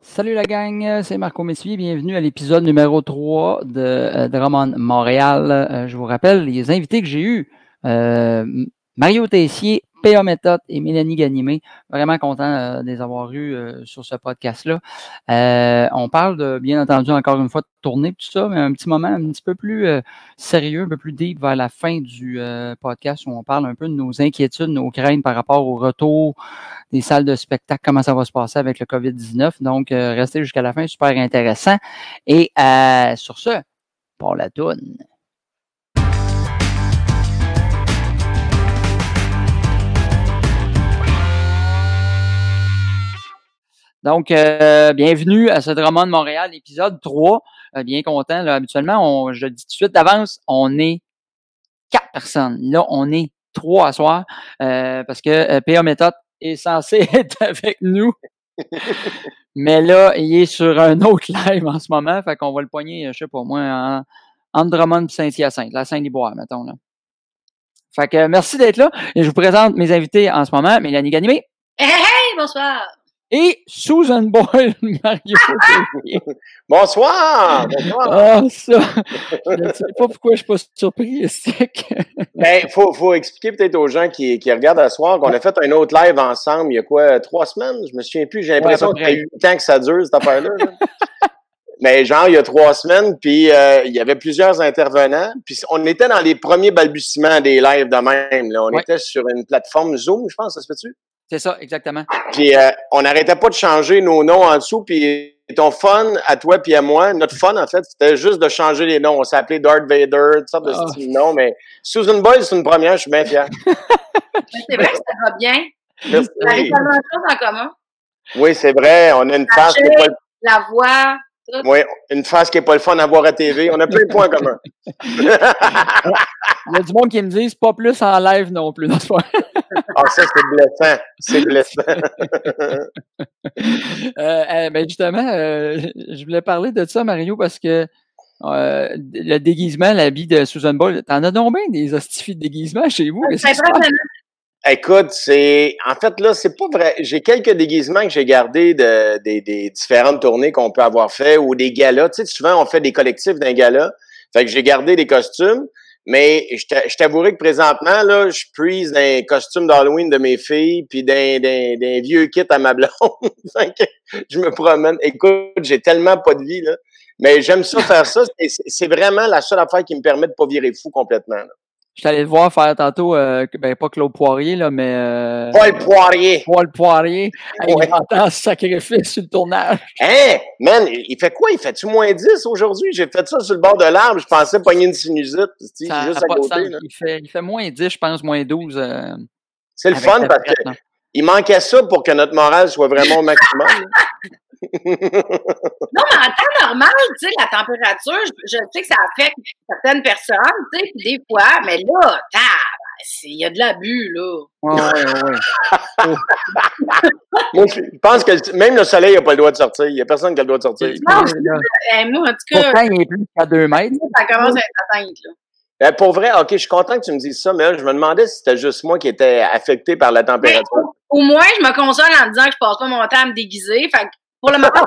Salut la gang, c'est Marco Messier. Bienvenue à l'épisode numéro 3 de euh, Montréal. Euh, je vous rappelle les invités que j'ai eus. Euh, Mario Tessier, PA Méthode et Mélanie Ganimé. Vraiment content euh, de les avoir eus euh, sur ce podcast-là. Euh, on parle de, bien entendu, encore une fois, de tournée tout ça, mais un petit moment un petit peu plus sérieux, un peu plus deep vers la fin du podcast où on parle un peu de nos inquiétudes, nos craintes par rapport au retour des salles de spectacle, comment ça va se passer avec le COVID-19. Donc, restez jusqu'à la fin, super intéressant. Et sur ce, pour la toune. Donc, euh, bienvenue à ce Drummond Montréal, épisode 3. Euh, bien content. Là, habituellement, je le dis tout de suite d'avance, on est quatre personnes. Là, on est trois à soir euh, parce que PA Méthode est censé être avec nous. Mais là, il est sur un autre live en ce moment. Fait qu'on va le poigner, je sais pas moi, en, entre Drummond et Saint-Hyacinthe, la Saint-Liboire, mettons. Là. Fait que merci d'être là. Et je vous présente mes invités en ce moment. Mélanie Ganimé Hey, hey, bonsoir! Et Susan Boyle, Mario. Bonsoir! Bonsoir! Ah, ça! Je ne sais pas pourquoi je suis pas surpris, Stick. Ben, faut, faut expliquer peut-être aux gens qui, qui regardent à soir qu'on a fait un autre live ensemble il y a quoi, trois semaines? Je me souviens plus. J'ai l'impression que ça fait huit ans que ça dure, cette affaire-là. là. Mais genre, il y a trois semaines, puis euh, il y avait plusieurs intervenants. Puis on était dans les premiers balbutiements des lives de même. Là. On Ouais. était sur une plateforme Zoom, je pense, ça se fait-tu? C'est ça, exactement. Puis euh, on n'arrêtait pas de changer nos noms en dessous. Puis ton fun à toi puis à moi, notre fun en fait, c'était juste de changer les noms. On s'appelait Darth Vader, toutes sortes de styles de noms. Mais Susan Boyle, c'est une première, je suis bien fier. C'est vrai que ça va bien. Merci. On avait tellement de choses en commun. Oui, c'est vrai. On a une face La voix. Oui, une face qui est pas le fun à voir à TV. On a plein de points communs. Il y a du monde qui me dit c'est pas plus en live non plus. C'est pas- Ah, ça, c'est blessant. C'est blessant. Euh, euh, ben justement, euh, je voulais parler de ça, Mario, parce que euh, le déguisement, l'habit de Susan Boyle, t'en as donc bien des hostifies de déguisement chez vous? C'est Écoute, c'est. En fait, là, c'est pas vrai. J'ai quelques déguisements que j'ai gardés de, des, des différentes tournées qu'on peut avoir fait ou des galas. Tu sais, souvent, on fait des collectifs d'un gala. Fait que j'ai gardé des costumes. Mais je t'a- je t'avouerai que présentement, là, je prise d'un costume d'Halloween de mes filles, puis d'un, d'un, vieux kit à ma blonde. Je me promène. Écoute, j'ai tellement pas de vie, là. Mais j'aime ça faire ça. C'est vraiment la seule affaire qui me permet de pas virer fou complètement. là. Je suis allé le voir faire tantôt, euh, ben pas Claude Poirier, là, mais euh, Paul Poirier. Paul Poirier, Ouais. il entend ce sacrifice sur le tournage. Hein? Man, il fait quoi? Il fait-tu moins 10 aujourd'hui? J'ai fait ça sur le bord de l'arbre. Je pensais pogner une sinusite. juste à côté. sens. là. Il fait, il fait moins 10, je pense, moins 12. euh, C'est le fun parce qu'il manquait ça pour que notre morale soit vraiment au maximum. Non, mais en temps normal, tu sais, la température, je, je sais que ça affecte certaines personnes, tu sais, puis des fois, mais là, il y a de l'abus, là. Ouais, ouais, ouais. Moi, je je pense que même le soleil n'a pas le droit de sortir. Il n'y a personne qui a le droit de sortir. Non, Eh, moi, en tout cas, Pourtant, il est plus qu'à 2 mètres. ça commence à être atteinte, là. Ben, pour vrai, OK, je suis content que tu me dises ça, mais là, je me demandais si c'était juste moi qui étais affecté par la température. Au moins, je me console en disant que je passe pas mon temps à me déguiser. Fait que pour le moment,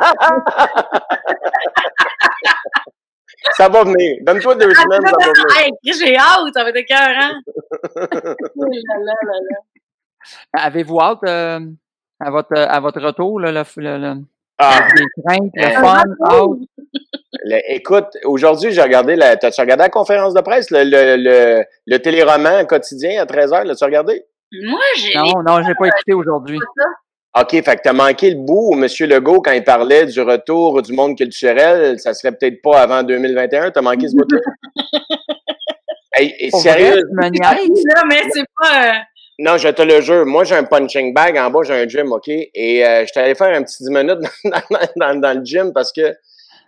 Ça va venir. Donne-toi deux semaines, ça va venir. hey, j'ai hâte, ça va être. Oh là là là. Avez-vous hâte euh, à, votre, à votre retour, là, le, le, le, Ah, les craintes, le Euh, fun, hâte? Le- écoute, aujourd'hui, j'ai regardé la. T'as-tu regardé la conférence de presse, le, le, le, le téléroman quotidien à 13h? L'as-tu regardé? Moi, j'ai Non, non, j'ai pas écouté aujourd'hui. OK, fait que t'as manqué le bout où M. Legault, quand il parlait du retour du monde culturel, ça serait peut-être pas avant 2021. T'as manqué ce bout-là? hey, vrai, sérieux? mais c'est pas. Non, je te le jure. Moi, j'ai un punching bag. En bas, j'ai un gym, OK? Et euh, je allé faire un petit 10 minutes dans, dans, dans, dans le gym parce que,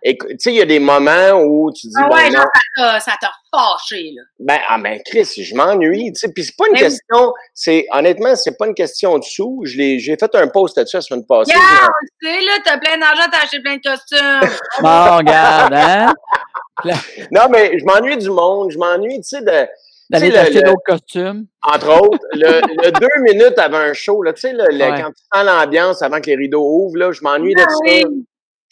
tu sais, il y a des moments où tu dis, Ah bon, ouais, non, genre, ça t'a- ça t'a fâché, là. Ben, ah ben, Chris, je m'ennuie, tu sais. Puis c'est pas une Ben question, c'est, honnêtement, c'est pas une question de sous. Je l'ai, j'ai fait un post là-dessus la semaine passée. Yeah, tu sais, là, t'as plein d'argent, t'as acheté plein de costumes. Bon, regarde, hein? Non, mais je m'ennuie du monde. Je m'ennuie, tu sais, de, D'aller le- d'autres costumes. entre autres, le, le deux minutes avant un show, là, tu sais, le, le- Ouais. quand tu sens l'ambiance avant que les rideaux ouvrent, là, je m'ennuie de Ah ça. oui. m'en-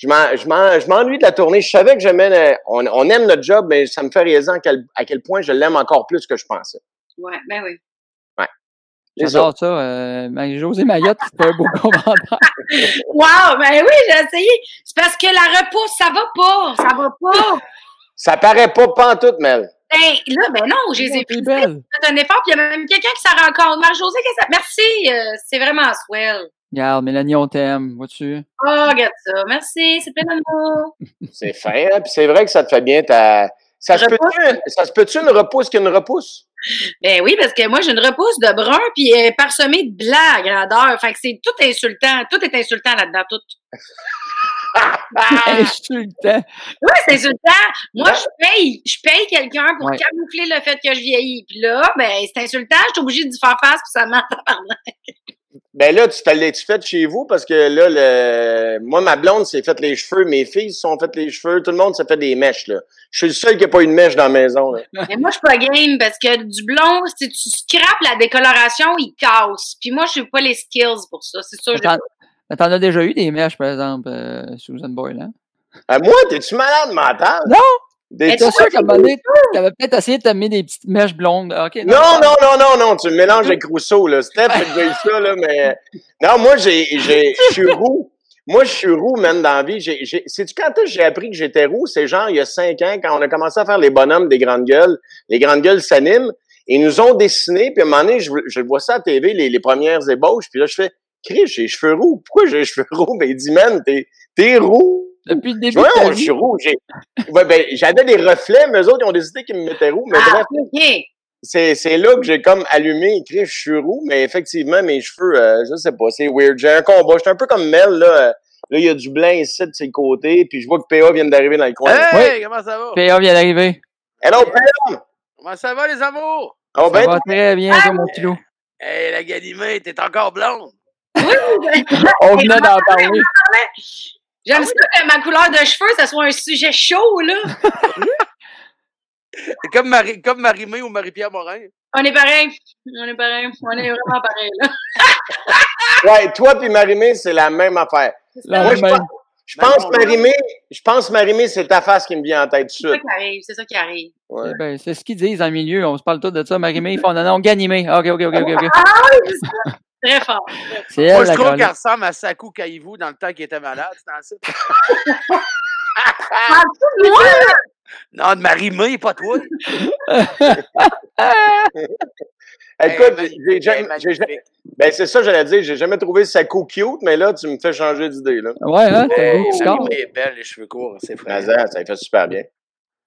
je m'en- je m'ennuie de la tournée. Je savais que j'aimais, on, on aime notre job, mais ça me fait réaliser à quel, à quel point je l'aime encore plus que je pensais. Ouais, ben oui. Ça. J'adore ça. Euh, Marie-Josée Mayotte, c'est un beau commentaire. Wow, ben oui, j'ai essayé. C'est parce que la repousse, ça va pas. Ça va pas. Ça paraît pas pantoute, Mel. Ben là, ben non, je les ai fait un effort, puis il y a même quelqu'un qui s'en rend compte. Marie-Josée, qu'est-ce que ça... Merci, euh, c'est vraiment swell. Regarde, Mélanie, on t'aime. Vois-tu? Oh, regarde ça. Merci, c'est plein d'amour. C'est fin, hein? Puis c'est vrai que ça te fait bien ta. Ça se peut-tu ça se peut-tu une repousse qu'une repousse? Ben oui, parce que moi, j'ai une repousse de brun, puis elle est parsemée de blanc à grandeur. Fait que c'est tout insultant. Tout est insultant là-dedans, tout. Insultant. Oui, c'est insultant. Moi, je paye, je paye quelqu'un pour Ouais. camoufler le fait que je vieillis. Puis là, ben, c'est insultant. Je suis obligée d'y faire face, puis ça m'entend. Ben là, tu fais tu fait chez vous? Parce que là, le... moi, ma blonde s'est fait les cheveux, mes filles se sont fait les cheveux, tout le monde s'est fait des mèches, là. Je suis le seul qui n'a pas eu de mèche dans la maison, là. Mais moi, je suis pas game parce que du blond, si tu scrapes la décoloration, il casse. Puis moi, je n'ai pas les skills pour ça. C'est sûr. T'en as déjà eu des mèches, par exemple, euh, Susan Boyle, hein? Ah, moi, t'es-tu malade mental? Non! Des- tu sûr qu'à un moment donné, t'avais peut-être essayé de te mettre des petites mèches blondes? Non, non, non, non, non, tu me mélanges avec Rousseau, là. Steph déjà eu ça, là, mais. Non, moi, j'ai, j'ai, je suis roux. Moi, je suis roux, man, dans la vie. J'ai, j'ai, sais-tu quand j'ai appris que j'étais roux? C'est genre, il y a cinq ans, quand on a commencé à faire les bonhommes des grandes gueules. Les grandes gueules s'animent. Et ils nous ont dessiné, puis à un moment donné, je, je vois ça à la TV, les, les premières ébauches, puis là, je fais, Chris, j'ai les cheveux roux. Pourquoi j'ai les cheveux roux? Ben, il dit, man, t'es, t'es roux. Depuis le début Ouais, ta je suis ouais, ben, j'avais des reflets, mais eux autres, ils ont décidé qu'ils me mettaient roux. Mais Ah, c'est, c'est là que j'ai comme allumé, écrit, je suis roux, mais effectivement, mes cheveux, euh, je sais pas, c'est weird. J'ai un combat. J'étais un peu comme Mel, là. Là, il y a du blanc ici de ses côtés, puis je vois que PA vient d'arriver dans le coin. Hey, comment ça va? PA vient d'arriver. Hello, PA! Comment ça va, les amours? Oh, Ça ben, va très bien, toi, mon kilo. Hey, la Ganimée, t'es encore blonde. On venait d'en parler? J'aime ça que ma couleur de cheveux, ça soit un sujet chaud, là. Comme, Marie, comme Marie-Mé ou Marie-Pierre Morin. On est pareil. On est pareil. On est vraiment pareil, là. ouais, toi puis Marimé, c'est la même affaire. La Moi, je même. pense, je pense Marimé, je pense Marimé, c'est ta face qui me vient en tête tout C'est ça qui arrive. C'est ça qui arrive. Ouais. Ben, c'est ce qu'ils disent dans le milieu. On se parle tous de ça. Marimé, ils font non, non, Ganimé. OK, OK, OK, OK. ok. Ah c'est ça. Très fort. C'est Moi, je la trouve qu'elle ressemble à Sakou Kaivou dans le temps qu'il était malade. C'est dans ça. Ah, moi, Non, de Marie-Mé, pas toi. Écoute, Hey, j'ai ben c'est ça, j'allais dire, j'ai jamais trouvé cool cute, mais là, tu me fais changer d'idée, là. Ouais, hein, t'as Hey. Marie-Mé est belle, les cheveux courts, c'est frais. Razan, ça fait super bien.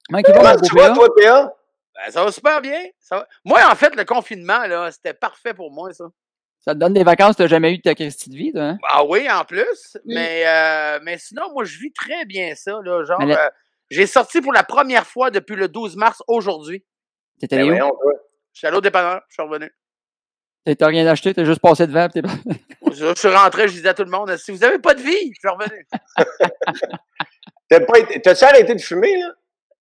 Comment tu vas, toi, PA? Ben, ça va super bien. Ça va. Moi, en fait, le confinement, là, c'était parfait pour moi, ça. Ça te donne des vacances que t'as jamais eu de ta Christie de vie, toi, hein? Ah oui, en plus. Oui. Mais, euh, mais sinon, moi, je vis très bien ça. Là, genre, euh, j'ai sorti pour la première fois depuis le 12 mars aujourd'hui. T'étais Ben allé où? suis allé au dépanneur, je suis revenu. T'as- rien acheté, t'as juste passé devant. t'es pas- Je, je suis rentré, je disais à tout le monde, si vous n'avez pas de vie, je suis revenu. T'as pas été- T'as-tu arrêté de fumer, là?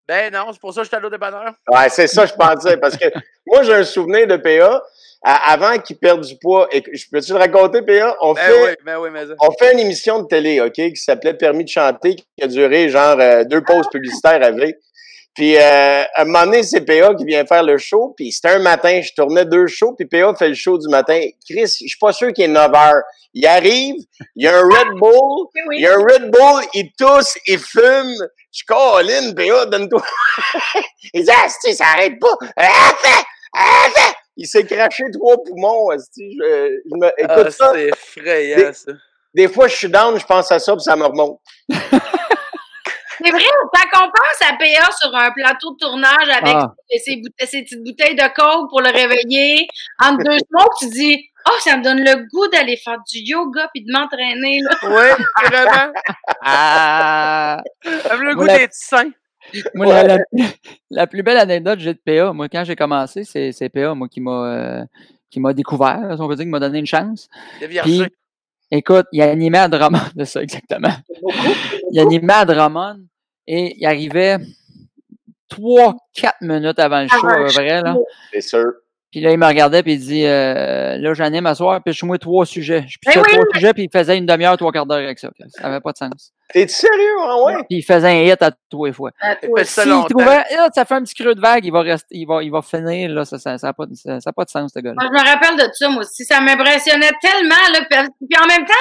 Ben non, c'est pour ça que je suis allé au dépanneur. Ouais, c'est ça, je pensais. Parce que moi, j'ai un souvenir de PA, à- avant qu'il perde du poids. Et je peux-tu le raconter, PA? On Ben fait, oui, ben oui, mais ça. on fait une émission de télé, OK, qui s'appelait Permis de chanter, qui a duré genre euh, deux pauses publicitaires avec. Puis euh, à un moment donné, c'est PA qui vient faire le show. Puis c'était un matin, je tournais deux shows, puis PA fait le show du matin. Chris, je suis pas sûr qu'il est 9 heures. Il arrive, il y a un Red Bull, Oui, il y a un Red Bull, il tousse, il fume. Je suis Colin, PA, donne-toi. il dit, ah, si, ça arrête pas. Ah, ah. Il s'est craché trois poumons. Je, je me, écoute Ah, ça. c'est effrayant, ça. Des fois, je suis down, je pense à ça, puis ça me remonte. C'est vrai, quand on pense à PA sur un plateau de tournage avec Ah. ses, boute- ses petites bouteilles de coke pour le réveiller, entre deux smokes, tu dis Oh, ça me donne le goût d'aller faire du yoga puis de m'entraîner. là. Oui, vraiment. Ah! J'aime le Moi, goût la- d'être sain. Moi, la, la- la plus belle anecdote que j'ai de PA, moi, quand j'ai commencé, c'est c'est PA, moi, qui m'a euh, qui m'a découvert, si on peut dire, qui m'a donné une chance. Puis, écoute, il animait à Drummond, de ça, exactement. Il animait à Drummond et il arrivait trois, quatre minutes avant le show, peu près, là. C'est sûr. Puis là, il me regardait, puis il dit euh, Là, j'anime à soir, puis je moi trois sujets. Je Ben pitchais oui, trois mais- sujets, puis il faisait une demi-heure, trois quarts d'heure avec ça. Ça n'avait pas de sens. T'es sérieux, hein, ouais? Puis il faisait un hit à tous les fois. À Il toi. S'il longtemps. trouvait, là, ça fait un petit creux de vague, il va rester, il va, il va finir, là, ça n'a ça, ça a pas, de- ça, ça a pas de sens, ce gars-là. Moi, je me rappelle de ça, moi aussi. Ça m'impressionnait tellement, là. Puis, puis en même temps,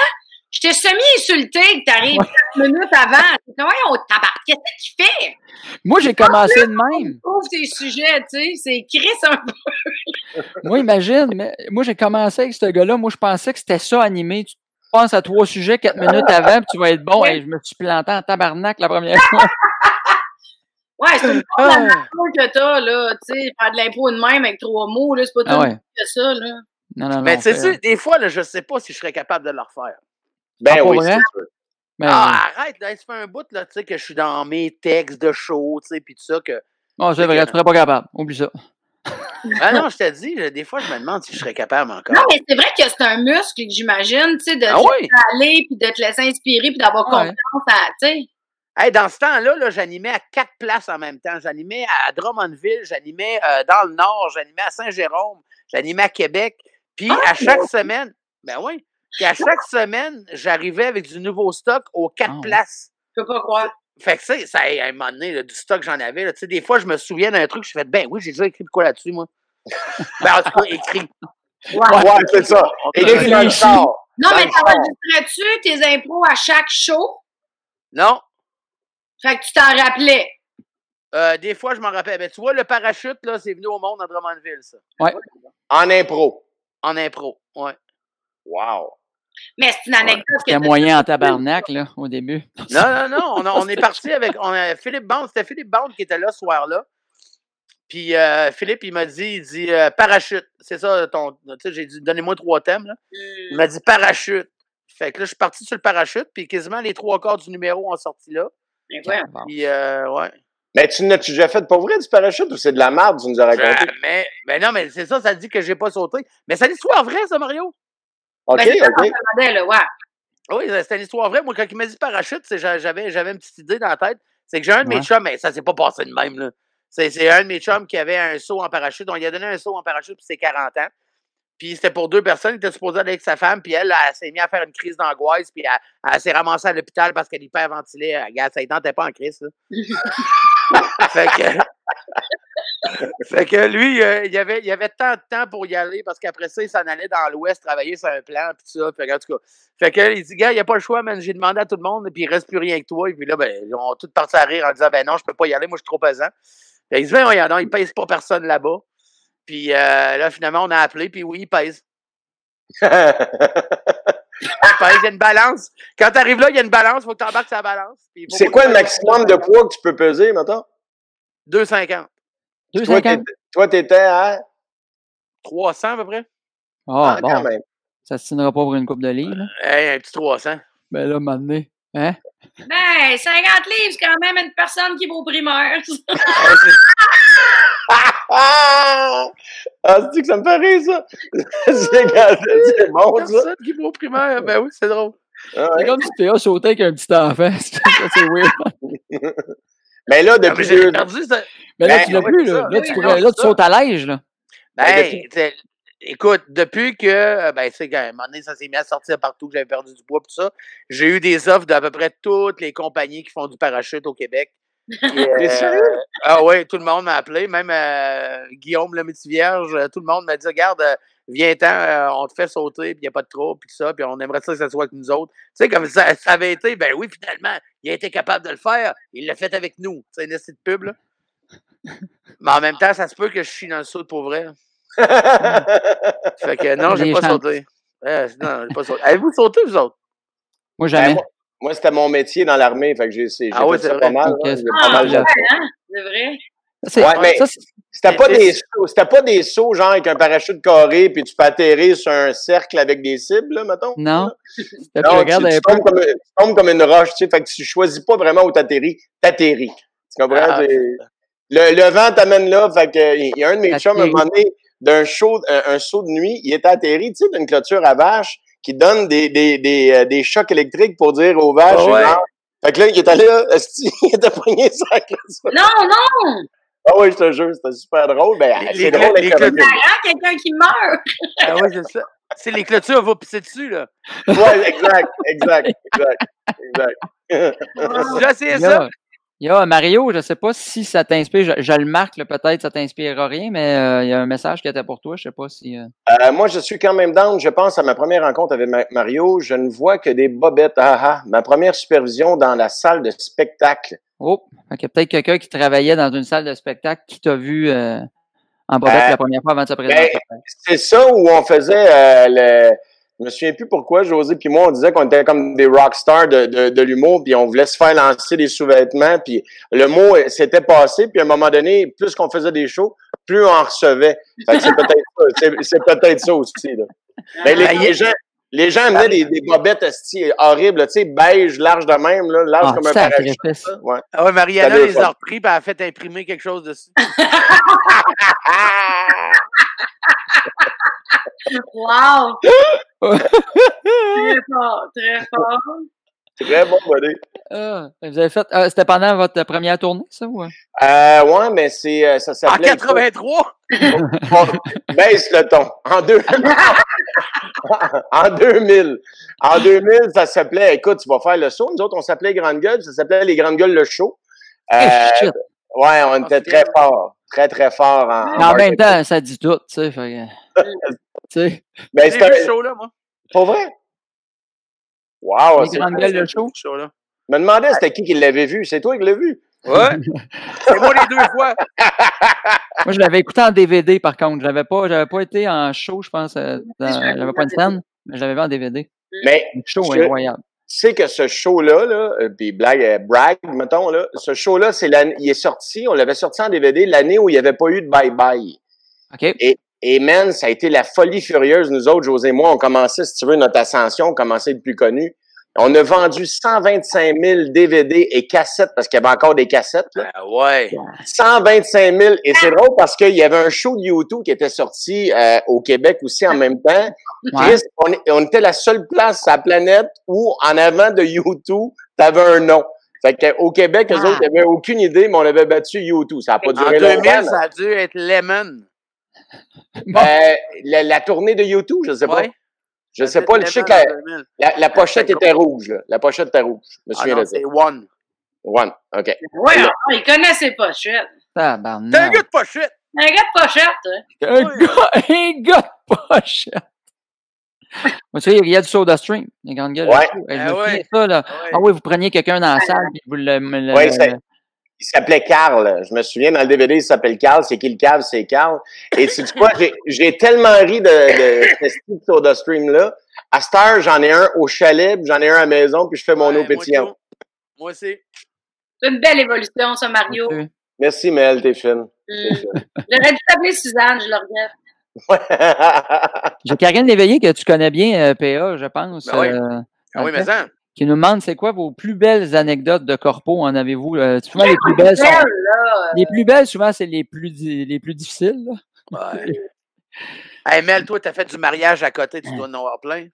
j'étais semi-insultée que t'arrives quatre minutes avant. C'est comme, ouais, on tabarque. Qu'est-ce qu'il fait? Moi, j'ai commencé de même. Trouve tes sujets, tu sais. C'est Chris un peu. Moi, imagine, mais moi, j'ai commencé avec ce gars-là. Moi, je pensais que c'était ça animé. Tu penses à trois sujets quatre minutes avant, puis tu vas être bon. Et je me suis planté en tabarnak la première fois. Ouais, c'est une Ah. forme d'impro que t'as, là. Tu sais, faire de l'impro de même avec trois mots, là. C'est pas tout Ah le ouais. monde qui fait ça, là. Non, non, non. Mais tu sais, fait- des fois, là, je sais pas si je serais capable de le refaire. Ben Ah, pour oui, vrai? c'est sûr. ben, Ah, arrête, là, ça fait un bout, là, tu sais, que je suis dans mes textes de show, tu sais, puis tout ça, que... bon, c'est vrai, tu serais pas capable. Oublie ça. Ah non, je te dis, des fois, je me demande si je serais capable encore. Non, mais c'est vrai que c'est un muscle, j'imagine, tu sais, de Ah te oui? laisser aller, puis de te laisser inspirer, puis d'avoir Ouais. confiance à, tu sais. Hey, dans ce temps-là, -là, j'animais à quatre places en même temps. J'animais à Drummondville, j'animais euh, dans le Nord, j'animais à Saint-Jérôme, j'animais à Québec. Puis Ah, à chaque semaine, ben oui, puis à chaque semaine, j'arrivais avec du nouveau stock aux quatre Ah ouais. places. Je peux pas croire. Fait que ça, ça à un moment donné, là, du stock j'en avais. là. Tu sais, des fois, je me souviens d'un truc, je fais ben oui, j'ai déjà écrit de quoi là-dessus, moi. ben, en tout cas, écrit. Ouais. Ouais, c'est ça. Dans le réfléchis. char. Non, mais t'enregistrais-tu tes impros à chaque show? Non. Fait que tu t'en rappelais. Euh, des fois, je m'en rappelle. Ben, tu vois, le parachute, là, c'est venu au monde à Drummondville, ça. En impro. En impro. Ouais. Wow. Mais c'est une anecdote que C'était moyen en tabarnak, là, au début. Non, non, non. On, a- on est parti avec on a Philippe Bond. C'était Philippe Bond qui était là ce soir-là. Puis euh, Philippe, il m'a dit, il dit euh, parachute. C'est ça, ton. Tu sais, j'ai dit, donnez-moi trois thèmes. Là. Il m'a dit parachute. Fait que là, je suis parti sur le parachute, puis quasiment les trois quarts du numéro ont sorti là. Ouais. Puis, euh, ouais. Mais tu n'as-tu déjà fait pour vrai du parachute ou c'est de la merde, tu nous as raconté? Mais, mais non, mais c'est ça, ça dit que j'ai pas sauté. Mais c'est une histoire vraie, ça, Mario. OK, Ben, c'est OK. là, ouais. Oui, c'est une histoire vraie. Moi, quand il m'a dit parachute, c'est- j'a- j'avais, j'avais une petite idée dans la tête. C'est que j'ai un de mes Ouais. chums, mais ça s'est pas passé de même. Là. C'est, c'est un de mes chums qui avait un saut en parachute. On lui a donné un saut en parachute pour ses 40 ans. Puis c'était pour deux personnes. Il était supposé aller avec sa femme. Puis elle, elle, s'est mise à faire une crise d'angoisse. Puis elle, elle s'est ramassée à l'hôpital parce qu'elle hyperventilait. Regarde, ça ne tentait pas en crise. là. fait que. Fait que lui, euh, il, y avait, il avait tant de temps pour y aller parce qu'après ça, il s'en allait dans l'Ouest travailler sur un plan. Puis tout ça. Fait que, en tout cas, fait que, il dit, gars, il n'y a pas le choix, man. J'ai demandé à tout le monde, puis il reste plus rien que toi. Et puis là, ben, ils ont tous parti à rire en disant, ben non, je peux pas y aller, moi, je suis trop pesant. Fait il dit, ben, voyons, non, il pèse pas personne là-bas. Puis euh, là, finalement, on a appelé, puis oui, il pèse. Il pèse, il y a une balance. Quand tu arrives là, il y a une balance, il faut que tu embarques sa balance. c'est quoi le maximum de poids que tu peux peser, maintenant? 250. Deux Toi, cinquante. t'étais- toi, t'étais à. 300 à peu près? Ah, Ah, quand bon. même. Ça se tiendra pas pour une coupe de livres. là. Hey, un petit 300. Ben là, maintenant. Hein? Ben, 50 livres, c'est quand même une personne qui va au primaire. Hey, c'est- Ah! Ah, c'est que ça me fait rire, ça? c'est c'est bon, ça. Personne qui va au primaire. Ben oui, c'est drôle. Ah, C'est comme si PA sautait avec un petit enfant. C'est weird. Mais là, Ah, mais depuis j'ai deux perdu ça. Mais là, Ben, tu l'as plus, là. Là, Oui, tu, là, tu sautes à l'âge, là. Ben, Ben, écoute, depuis que, ben, c'est qu'à un moment donné, ça s'est mis à sortir partout, que j'avais perdu du poids, tout ça, j'ai eu des offres d'à peu près toutes les compagnies qui font du parachute au Québec. T'es euh, sérieux? Ah oui, tout le monde m'a appelé, même euh, Guillaume le Vierge, euh, tout le monde m'a dit, regarde, euh, viens-t'en, euh, on te fait sauter, puis il n'y a pas de trouble, puis ça, puis on aimerait ça que ça soit avec nous autres. Tu sais, comme ça, ça avait été, ben oui, finalement, il a été capable de le faire, il l'a fait avec nous. C'est une petite pub, là. Mais en même temps, ça se peut que je chie dans le saut pour vrai. Fait que non, j'ai pas chances. sauté. Non, j'ai pas sauté. Avez-vous sauté, vous autres? Moi, Ben, jamais. moi, moi, c'était mon métier dans l'armée, fait que j'ai j'ai Ah fait ouais, ça c'est pas vrai? mal. Ah, pas mal ouais, hein? C'est vrai? Ouais, mais- ça, c'est- C'était pas des sauts, c'était pas des sauts genre avec un parachute carré puis tu peux atterrir sur un cercle avec des cibles, là, mettons. non. Non, tu, tombes comme, tu tombes comme une roche, tu sais, fait que tu choisis pas vraiment où t'atterris, t'atterris. Tu comprends? Ah, le, le vent t'amène là, fait que il y a un de mes chums, à un moment donné, d'un show, un, un saut de nuit, il était atterri, tu sais, d'une clôture à vaches qui donne des, des, des, euh, des chocs électriques pour dire aux vaches, ouais. fait que là, il était là, il était pogné sur la clôture. Non, non! Ah oui, je te jure, c'était super drôle. Ben, c'est drôle les. Marrant, quelqu'un qui meurt. Ah oui, c'est ça. C'est les clôtures, va pisser dessus, là. Ouais, exact, exact, exact, exact. J'ai essayé ça? Il y a Mario, je ne sais pas si ça t'inspire. Je, je le marque, peut-être ça t'inspirera rien, mais euh, il y a un message qui était pour toi. Je ne sais pas si. euh, Euh, moi, je suis quand même down. Je pense à ma première rencontre avec Ma- Mario. Je ne vois que des bobettes. Ah ah. Ma première supervision dans la salle de spectacle. Oh, a peut-être quelqu'un qui travaillait dans une salle de spectacle qui t'a vu en bobette Euh, la première fois avant de se présenter. C'est ça où on faisait le. Je me souviens plus pourquoi, José puis moi, on disait qu'on était comme des rockstars de, de, de l'humour, puis on voulait se faire lancer des sous-vêtements, puis le mot euh, s'était passé, puis à un moment donné, plus qu'on faisait des shows, plus on en recevait. C'est peut-être ça, c'est- c'est peut-être ça aussi. Là. Mais les, Ah, les gens, les gens amenaient des, des bobettes horribles, tu sais, beige, large de même, là, large Ah, comme un parachute. Ouais. Ah ouais, Mariana les a repris, puis elle a fait imprimer quelque chose dessus. Wow! Très fort, très fort. Très bon body. Ah, vous avez fait. ah, C'était pendant votre première tournée, ça? Ou... Euh, ouais, mais c'est, euh, ça En s'appelait... 83! Bon, baisse le ton. En, deux... en 2000. En 2000, ça s'appelait, écoute, tu vas faire le show. Nous autres, on s'appelait Grande Gueule. Ça s'appelait Les Grandes Gueules le show. Euh, Eh, shit. ouais, on était c'est très fort. Très, très fort en, Mais en même temps, ça dit tout, tu sais. fait sais, Ben, J'ai c'était vu ce show-là, moi. pas vrai? Wow, c'est show. Ce show-là. Je me demandais c'était qui qui l'avait vu. C'est toi qui l'as vu? Ouais. C'est moi les deux fois. Moi, je l'avais écouté en DVD, par contre. J'avais pas, j'avais pas été en show, je pense. euh, dans- je J'avais pas une scène, mais je l'avais vu en DVD. Mais Le show Je- incroyable. tu sais que ce show-là, là, euh, puis blague, euh, brag, mettons, là, ce show-là, c'est l'année, il est sorti, on l'avait sorti en DVD l'année où il n'y avait pas eu de bye-bye. OK? Et man, ça a été la folie furieuse. Nous autres, José et moi, on commençait, si tu veux, notre ascension, on commençait à être plus connus. On a vendu 125 000 DVD et cassettes, parce qu'il y avait encore des cassettes. Là. Ah ouais. 125 000. Et c'est drôle parce qu'il y avait un show de YouTube qui était sorti euh, au Québec aussi en même temps. Ouais. On, était la seule place sur la planète où, en avant de YouTube, t'avais un nom. Fait qu'au Québec, eux Ah. autres, ils n'avaient aucune idée, mais on avait battu YouTube. Ça n'a pas En duré 2000, longtemps. ça a dû être Lemon. Euh, la, la tournée de YouTube, je sais pas. Ouais. Je Ça sais pas, que Lemon la, en 2000. la, la pochette était rouge. Là. La pochette était rouge. Je me Ah souviens non, de ça. c'est One. One. OK. Ouais, ah, il connaît ses pochettes. T'es un gars de pochette. Un gars de pochette, hein. Un gars, un gars de pochette. Moi, tu sais, il y a du soda stream, les grandes gueules. de Ouais. Eh, Ah me de ça, là. Ah ouais. Ah oui, vous preniez quelqu'un dans la salle, puis vous le. le- le- c'est- Il s'appelait Carl. Je me souviens, dans le DVD, il s'appelle Carl. C'est qui le cave? C'est Carl. Et tu sais quoi? J'ai, j'ai tellement ri de, de ce de Soda Stream-là. À cette heure, j'en ai un au chalet, puis j'en ai un à la maison, puis je fais mon Ouais, eau pétillante. Moi, aussi. C'est une belle évolution, ça, Mario. Merci, Mel, t'es fine. Hum. J'aurais dû t'appeler Suzanne, je le regrette. J'ai Karine Léveillé que tu connais bien, euh, PA, je pense. Ben oui. euh, Ah oui, en mais ça. Qui nous demande c'est quoi vos plus belles anecdotes de corpo en avez-vous? euh, souvent, les plus belles sont. Les plus belles, souvent, c'est les plus, di- les plus difficiles. là. Ouais. hey, Mel, toi, t'as fait du mariage à côté, tu dois en avoir plein.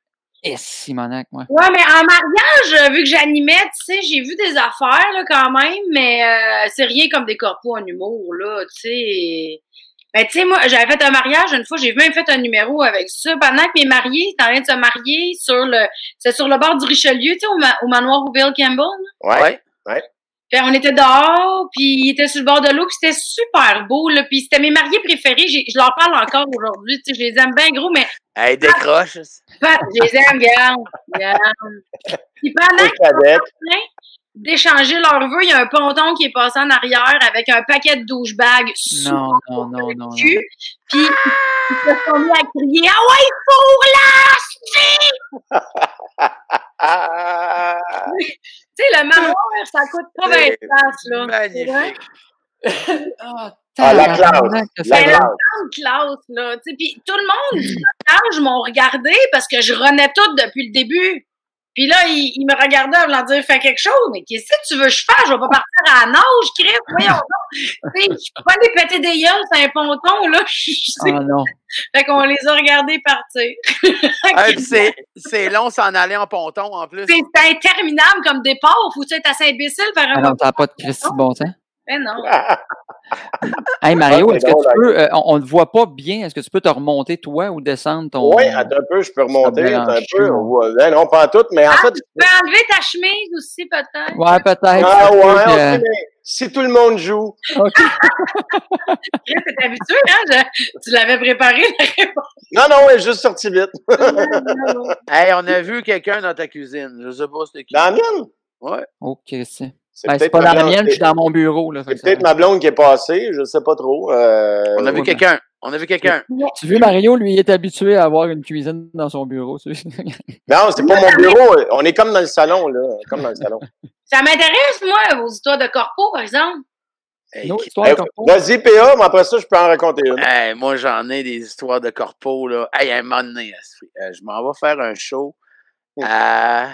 Et Simonac, moi. Ouais, mais en mariage, euh, vu que j'animais, tu sais, j'ai vu des affaires, là, quand même, mais euh, c'est rien comme des corpos en humour, là, tu sais. Ben, tu sais, moi, j'avais fait un mariage une fois, j'ai même fait un numéro avec ça. Pendant que mes mariés étaient en train de se marier sur le, c'est sur le bord du Richelieu, tu sais, au, ma- au manoir Rouville Campbell. là. ouais. Puis on était dehors, puis ils étaient sur le bord de l'eau, puis c'était super beau, là. Puis c'était mes mariés préférés, je leur parle encore aujourd'hui, tu sais, je les aime bien gros, mais Hey, décroche. Pat, je les aime, garde, garde. Puis pendant. D'échanger leurs vœux, il y a un ponton qui est passé en arrière avec un paquet de douchebags sous Non, non, non, non, non. cul. Puis ils se sont mis à crier Ah ouais, pour là, Ah, Tu sais, le manoir, ça coûte pas 20 C'est places, là. C'est vrai? Magnifique. Ah, Ah, la classe. tabarnak, que La classe. classe, là. Puis tout le monde du m'ont regardé parce que je renais tout depuis le début. Puis là, ils il me regardaient en voulant dire fais quelque chose, mais qu'est-ce que tu veux que je fasse? Je vais pas partir à la nage, Chris, voyons donc. Je peux pas aller péter des gueules sur un ponton, là. Ah non. Fait qu'on les a regardés partir. Hey, puis c'est, c'est long s'en aller en ponton en plus. C'est interminable comme départ. Faut-tu être assez imbécile Ah un non, t'as pas de Christy bon sens. Mais non. Hey Mario, Ah, c'est est-ce que tu peux, euh, on ne voit pas bien, est-ce que tu peux te remonter toi ou descendre ton. Oui, attends un peu, je peux remonter. Attends un peu. Ouais, ben non, pas en tout, mais en fait. Tu peux enlever ta chemise aussi, peut-être. Ouais, peut-être. Ah c'est ouais, mais si tout le monde joue. OK. Chris, T'es habitué, hein? Je- tu l'avais préparé, la réponse. Non, non, elle est juste sortie vite. Hey, on a vu quelqu'un dans ta cuisine. Je sais pas c'était qui. Dans la mienne? Ouais. OK, c'est. C'est Ben, pas ma dans la blonde- mienne, je suis dans mon bureau. C'est peut-être ma blonde qui est passée, je sais pas trop. Euh, On a vu ouais, quelqu'un. On a vu quelqu'un. Tu veux, Mario, lui, il est habitué à avoir une cuisine dans son bureau. Non, c'est pas mon bureau. On est comme dans le salon, là. Comme dans le salon. Ça m'intéresse, moi, vos histoires de corpo, par exemple. Hey? Vas-y, PA, mais après ça, je peux en raconter une. Hey, moi, j'en ai des histoires de corpo, là. Hey, un moment donné, esti, euh, je m'en vais faire un show à,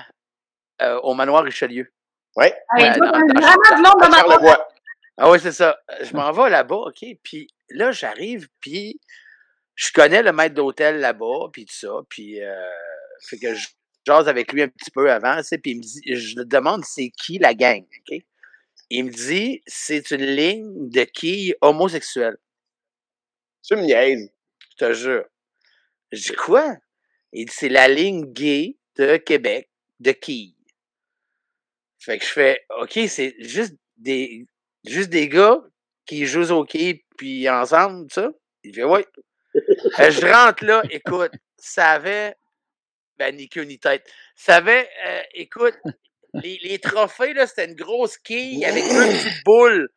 euh, au manoir Richelieu. Oui. Ouais, vraiment du monde dans ma. Ah oui, c'est ça. Je m'en vais là-bas, OK? Puis là, j'arrive, puis je connais le maître d'hôtel là-bas, puis tout ça. Puis, euh, fait que je jase avec lui un petit peu avant, tu sais, puis il me dit, je le demande c'est qui la gang, OK? Il me dit, c'est une ligne de quilles homosexuelles. Tu me niaises. Je te jure. Je dis quoi? Il dit, c'est la ligne gay de Québec de quilles. Fait que je fais, OK, c'est juste des, juste des gars qui jouent au quai puis ensemble, ça? Il fait. Euh, je rentre là, écoute, ça avait, ben, ni queue ni tête. Ça avait, euh, écoute, les, les trophées, là, c'était une grosse quille avec une petite boule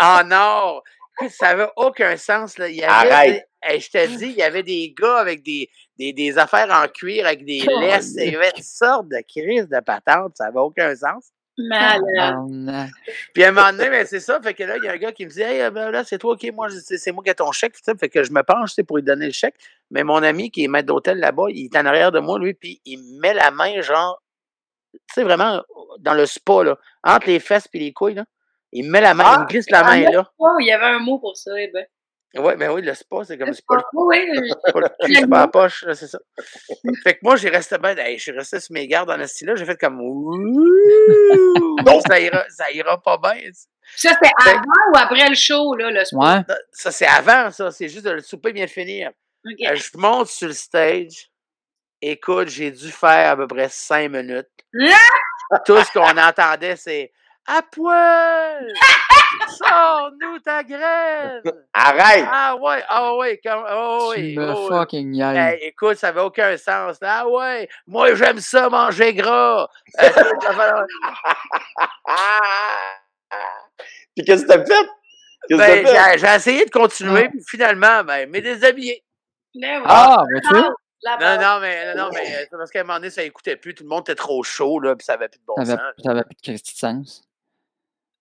en or. Écoute, ça avait aucun sens, là. Il y avait, Arrête. Je te dis, il y avait des gars avec des, des, des affaires en cuir, avec des laisses, il y avait toutes sortes de crises de patentes, ça n'avait aucun sens. Malade. Puis à un moment donné, ben, c'est ça, fait que là, il y a un gars qui me dit Hey, ben là, c'est toi, ok, moi, c'est moi qui ai ton chèque, fait que je me penche, pour lui donner le chèque. Mais mon ami qui est maître d'hôtel là-bas, il est en arrière de moi, lui, puis il me met la main, genre, tu sais, vraiment, dans le spa, là, entre les fesses puis les couilles, là. Il me met la main, il me glisse la main, là. Oh, il y avait un mot pour ça, eh ben. Ouais, ben oui, le spa, c'est comme, c'est pas le Oui, oui. c'est pas le cul, c'est pas la poche, là, c'est ça. Fait que moi, j'ai resté ben, hey, je suis resté sur mes gardes dans ce style-là, j'ai fait comme Ouh, ça ira, ça ira pas bien. Ça, c'était avant ou après le show, là, le sport? Ouais. Ça, c'est avant, ça, c'est juste le souper vient de finir. Euh, je monte sur le stage. Écoute, j'ai dû faire à peu près cinq minutes. Ah! Tout ce qu'on entendait, c'est À poil! Sors-nous ta graine! Arrête! Ah ouais, ah ouais, comme, ah Tu ouais, me oh ouais. fucking niaises. Hey, écoute, ça n'avait aucun sens. là. Ah ouais, moi j'aime ça manger gras. Euh, Puis qu'est-ce que t'as fait? Ben, fait? j'ai, essayé de continuer, puis finalement, ben, mais déshabillé. Ben oui. Ah, vois-tu? La Non, base. non, mais, non, non, mais euh, c'est parce qu'à un moment donné, ça écoutait plus. Tout le monde était trop chaud, là, puis ça avait plus de bon Ça sens. ça avait plus de sens.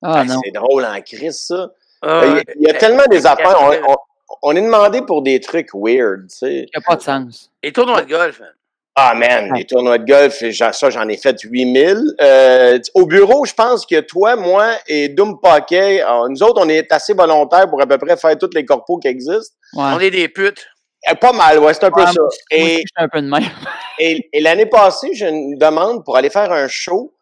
Ah Ah. C'est drôle en crise, ça. Ah, Il y a- il y a euh, tellement des affaires. On, on- on est demandé pour des trucs weird, tu sais. Il n'y a pas de sens. Et tournoi de golf. hein. Ah, man, les tournois de golf, ça, j'en ai fait 8000. Euh, au bureau, je pense que toi, moi et Doom Paquet, euh, nous autres, on est assez volontaires pour à peu près faire toutes les corpos qui existent. On est des putes. Euh, pas mal, ouais, c'est un peu Ouais, ça. moi Et, un peu de même. et, et l'année passée, j'ai une demande pour aller faire un show,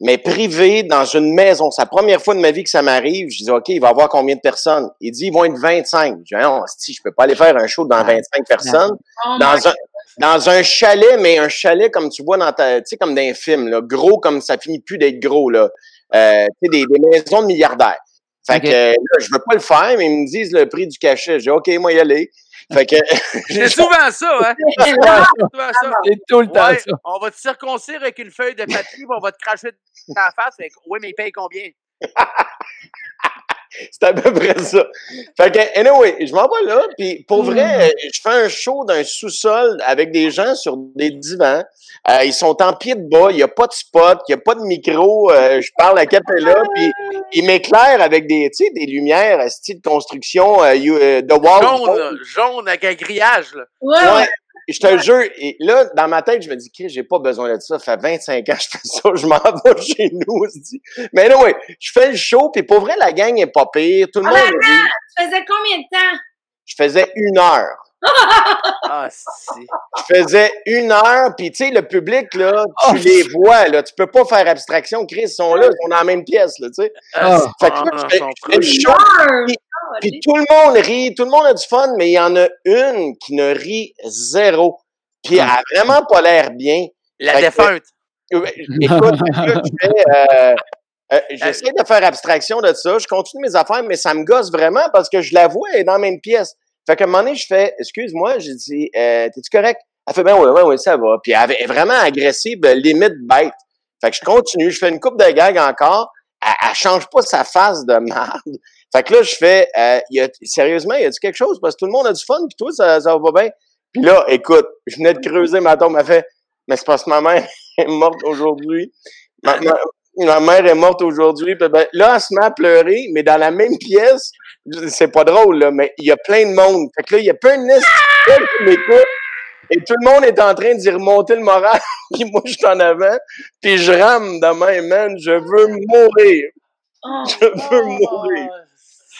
mais privé, dans une maison. C'est la première fois de ma vie que ça m'arrive. Je dis, OK, il va y avoir combien de personnes? Il dit, ils vont être 25. Je dis, non, si, je peux pas aller faire un show dans Ouais. 25 personnes. Oh Dans un, dans un chalet, mais un chalet comme tu vois dans ta, tu sais, comme dans un film, là, gros comme ça finit plus d'être gros, là. Euh, tu sais, des, des maisons de milliardaires. Fait Ok. que, là, je veux pas le faire, mais ils me disent le prix du cachet. Je dis, OK, moi, y aller. Fait que, C'est souvent ça, hein? C'est souvent ça. C'est tout le temps Ouais, ça. on va te circoncire avec une feuille de papier, on va te cracher dans la face. Avec, oui, mais il paye combien? c'est à peu près ça. Fait que, anyway, je m'en vais là, puis pour vrai, euh, je fais un show d'un sous-sol avec des gens sur des divans. Euh, ils sont en pied de bas, il n'y a pas de spot, il n'y a pas de micro. euh, je parle à Capella, puis ils m'éclairent avec des, tu sais, des lumières, style construction, euh, you- euh, The Wall. Jaune, jaune avec un grillage. Là. Ouais, ouais. Je te le jure. Et là, dans ma tête, je me dis, Chris, j'ai pas besoin de ça. Ça fait 25 ans que je fais ça. Je m'en vais chez nous. Mais non, ouais, je fais le show, puis pour vrai, la gang est pas pire. Tout le Ah, monde dit, Tu faisais combien de temps? je faisais une heure. Ah, si. Je faisais une heure, puis tu sais, le public, là, tu Oh. les vois, là. Tu peux pas faire abstraction. Chris, ils sont là, ils sont dans la même pièce, là, tu sais. Ah. Fait que là, Ah, je fais- son je fais le show! Puis tout le monde rit, tout le monde a du fun, mais il y en a une qui ne rit zéro. Puis elle a vraiment pas l'air bien. La Fait défunte. Euh, Écoute, là, je fais, euh, euh, j'essaie de faire abstraction de ça. Je continue mes affaires, mais ça me gosse vraiment parce que je la vois, elle est dans la même pièce. Fait qu'à un moment donné, je fais, excuse-moi, j'ai dit, euh, t'es-tu correct? Elle fait, ben oui, oui, oui, ça va. Puis elle est vraiment agressive, limite bête. Fait que je continue, je fais une coupe de gags encore. Elle, elle change pas sa face de merde. Fait que là, je fais, euh, y a, sérieusement, y a-tu quelque chose? Parce que tout le monde a du fun, puis toi, ça, ça va bien. Puis là, écoute, je venais de creuser ma tombe, elle fait, mais c'est parce que ma mère est morte aujourd'hui. Ma, ma- ma mère est morte aujourd'hui. Ben, là, elle se met à pleurer, mais dans la même pièce, c'est pas drôle, là, mais il y a plein de monde. Fait que là, il y a plein de gars qui m'écoutent. Et tout le monde est en train d'y remonter le moral. puis moi, je suis en avant. Puis je rame de même, man. Je veux mourir. Oh, Je veux mourir.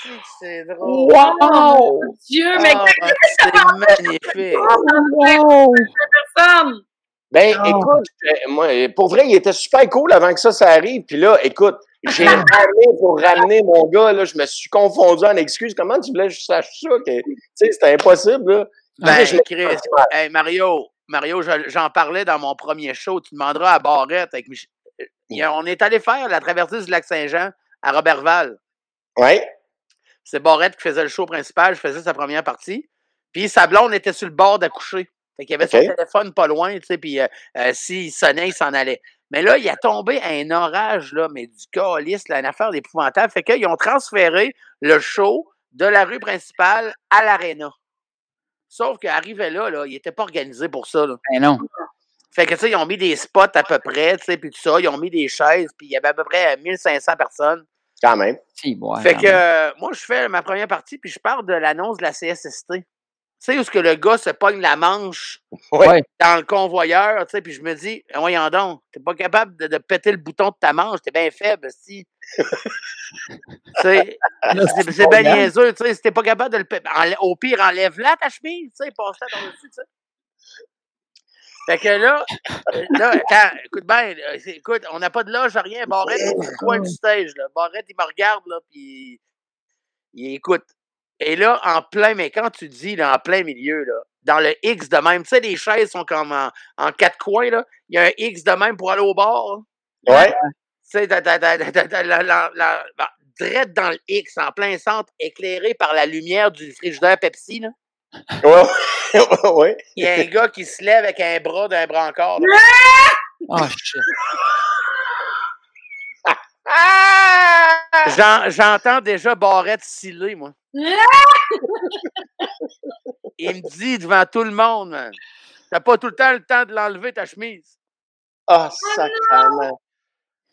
Ah, c'est drôle. Wow! Dieu, mais Ah, quelle c'est magnifique. Wow! personne! Ben, Oh. écoute, euh, moi, pour vrai, il était super cool avant que ça, ça arrive. Puis là, écoute, j'ai ramé pour ramener mon gars, là, je me suis confondu en excuses. Comment tu voulais que je sache ça? Que, tu sais, c'était impossible, là? Ben, je me- Chris, hey, Mario, Mario, je- j'en parlais dans mon premier show. Tu demanderas à Barrette. Avec Mich- a- on est allé faire la traversée du lac Saint-Jean à Robertval. Ouais. C'est Barrette qui faisait le show principal. Je faisais sa première partie. Puis sa blonde était sur le bord d'accoucher. Fait qu'il y avait son téléphone pas loin, tu sais, puis euh, euh, s'il sonnait, il s'en allait. Mais là, il a tombé un orage, là, mais du calice, là, une affaire d'épouvantable. Fait qu'ils ont transféré le show de la rue principale à l'aréna. Sauf qu'arrivé là, là, il était pas organisé pour ça, là. Ben non. Fait que, tu sais, ils ont mis des spots à peu près, tu sais, puis tout ça. Ils ont mis des chaises, puis il y avait à peu près 1500 personnes. Quand même. Si, fait que, euh, moi, je fais ma première partie, puis je parle de l'annonce de la CSST. Tu sais, où ce que le gars se pogne la manche Ouais. Dans le convoyeur, tu sais, puis je me dis, voyons donc, t'es pas capable de, de péter le bouton de ta manche, t'es bien faible, si. Tu sais, Là, c'est bien hein? niaiseux, tu sais, si t'es pas capable de le péter, au pire, enlève-la ta chemise, tu sais, passe-la dans-dessus, tu sais. Fait que là, euh, là, attends, écoute bien, c'est- écoute, on n'a pas de loge, rien, Barrette, il est sur le coin du stage, là. Barrette, il me regarde, là, puis il écoute. Et là, en plein, mais quand tu dis, là, en plein milieu, là, dans le X de même, tu sais, les chaises sont comme en, en quatre coins, là. Il y a un X de même pour aller au bord. Ouais. Tu sais, direct dans le X, en plein centre, éclairé par la lumière du frigidaire Pepsi, là. Ouais. ouais. Il y a un gars qui se lève avec un bras d'un brancard. Ah, shit. J'en- J'entends déjà Barrette sciller, moi. Il me dit devant tout le monde, man. T'as pas tout le temps le temps de l'enlever, ta chemise. Ah, sacrément.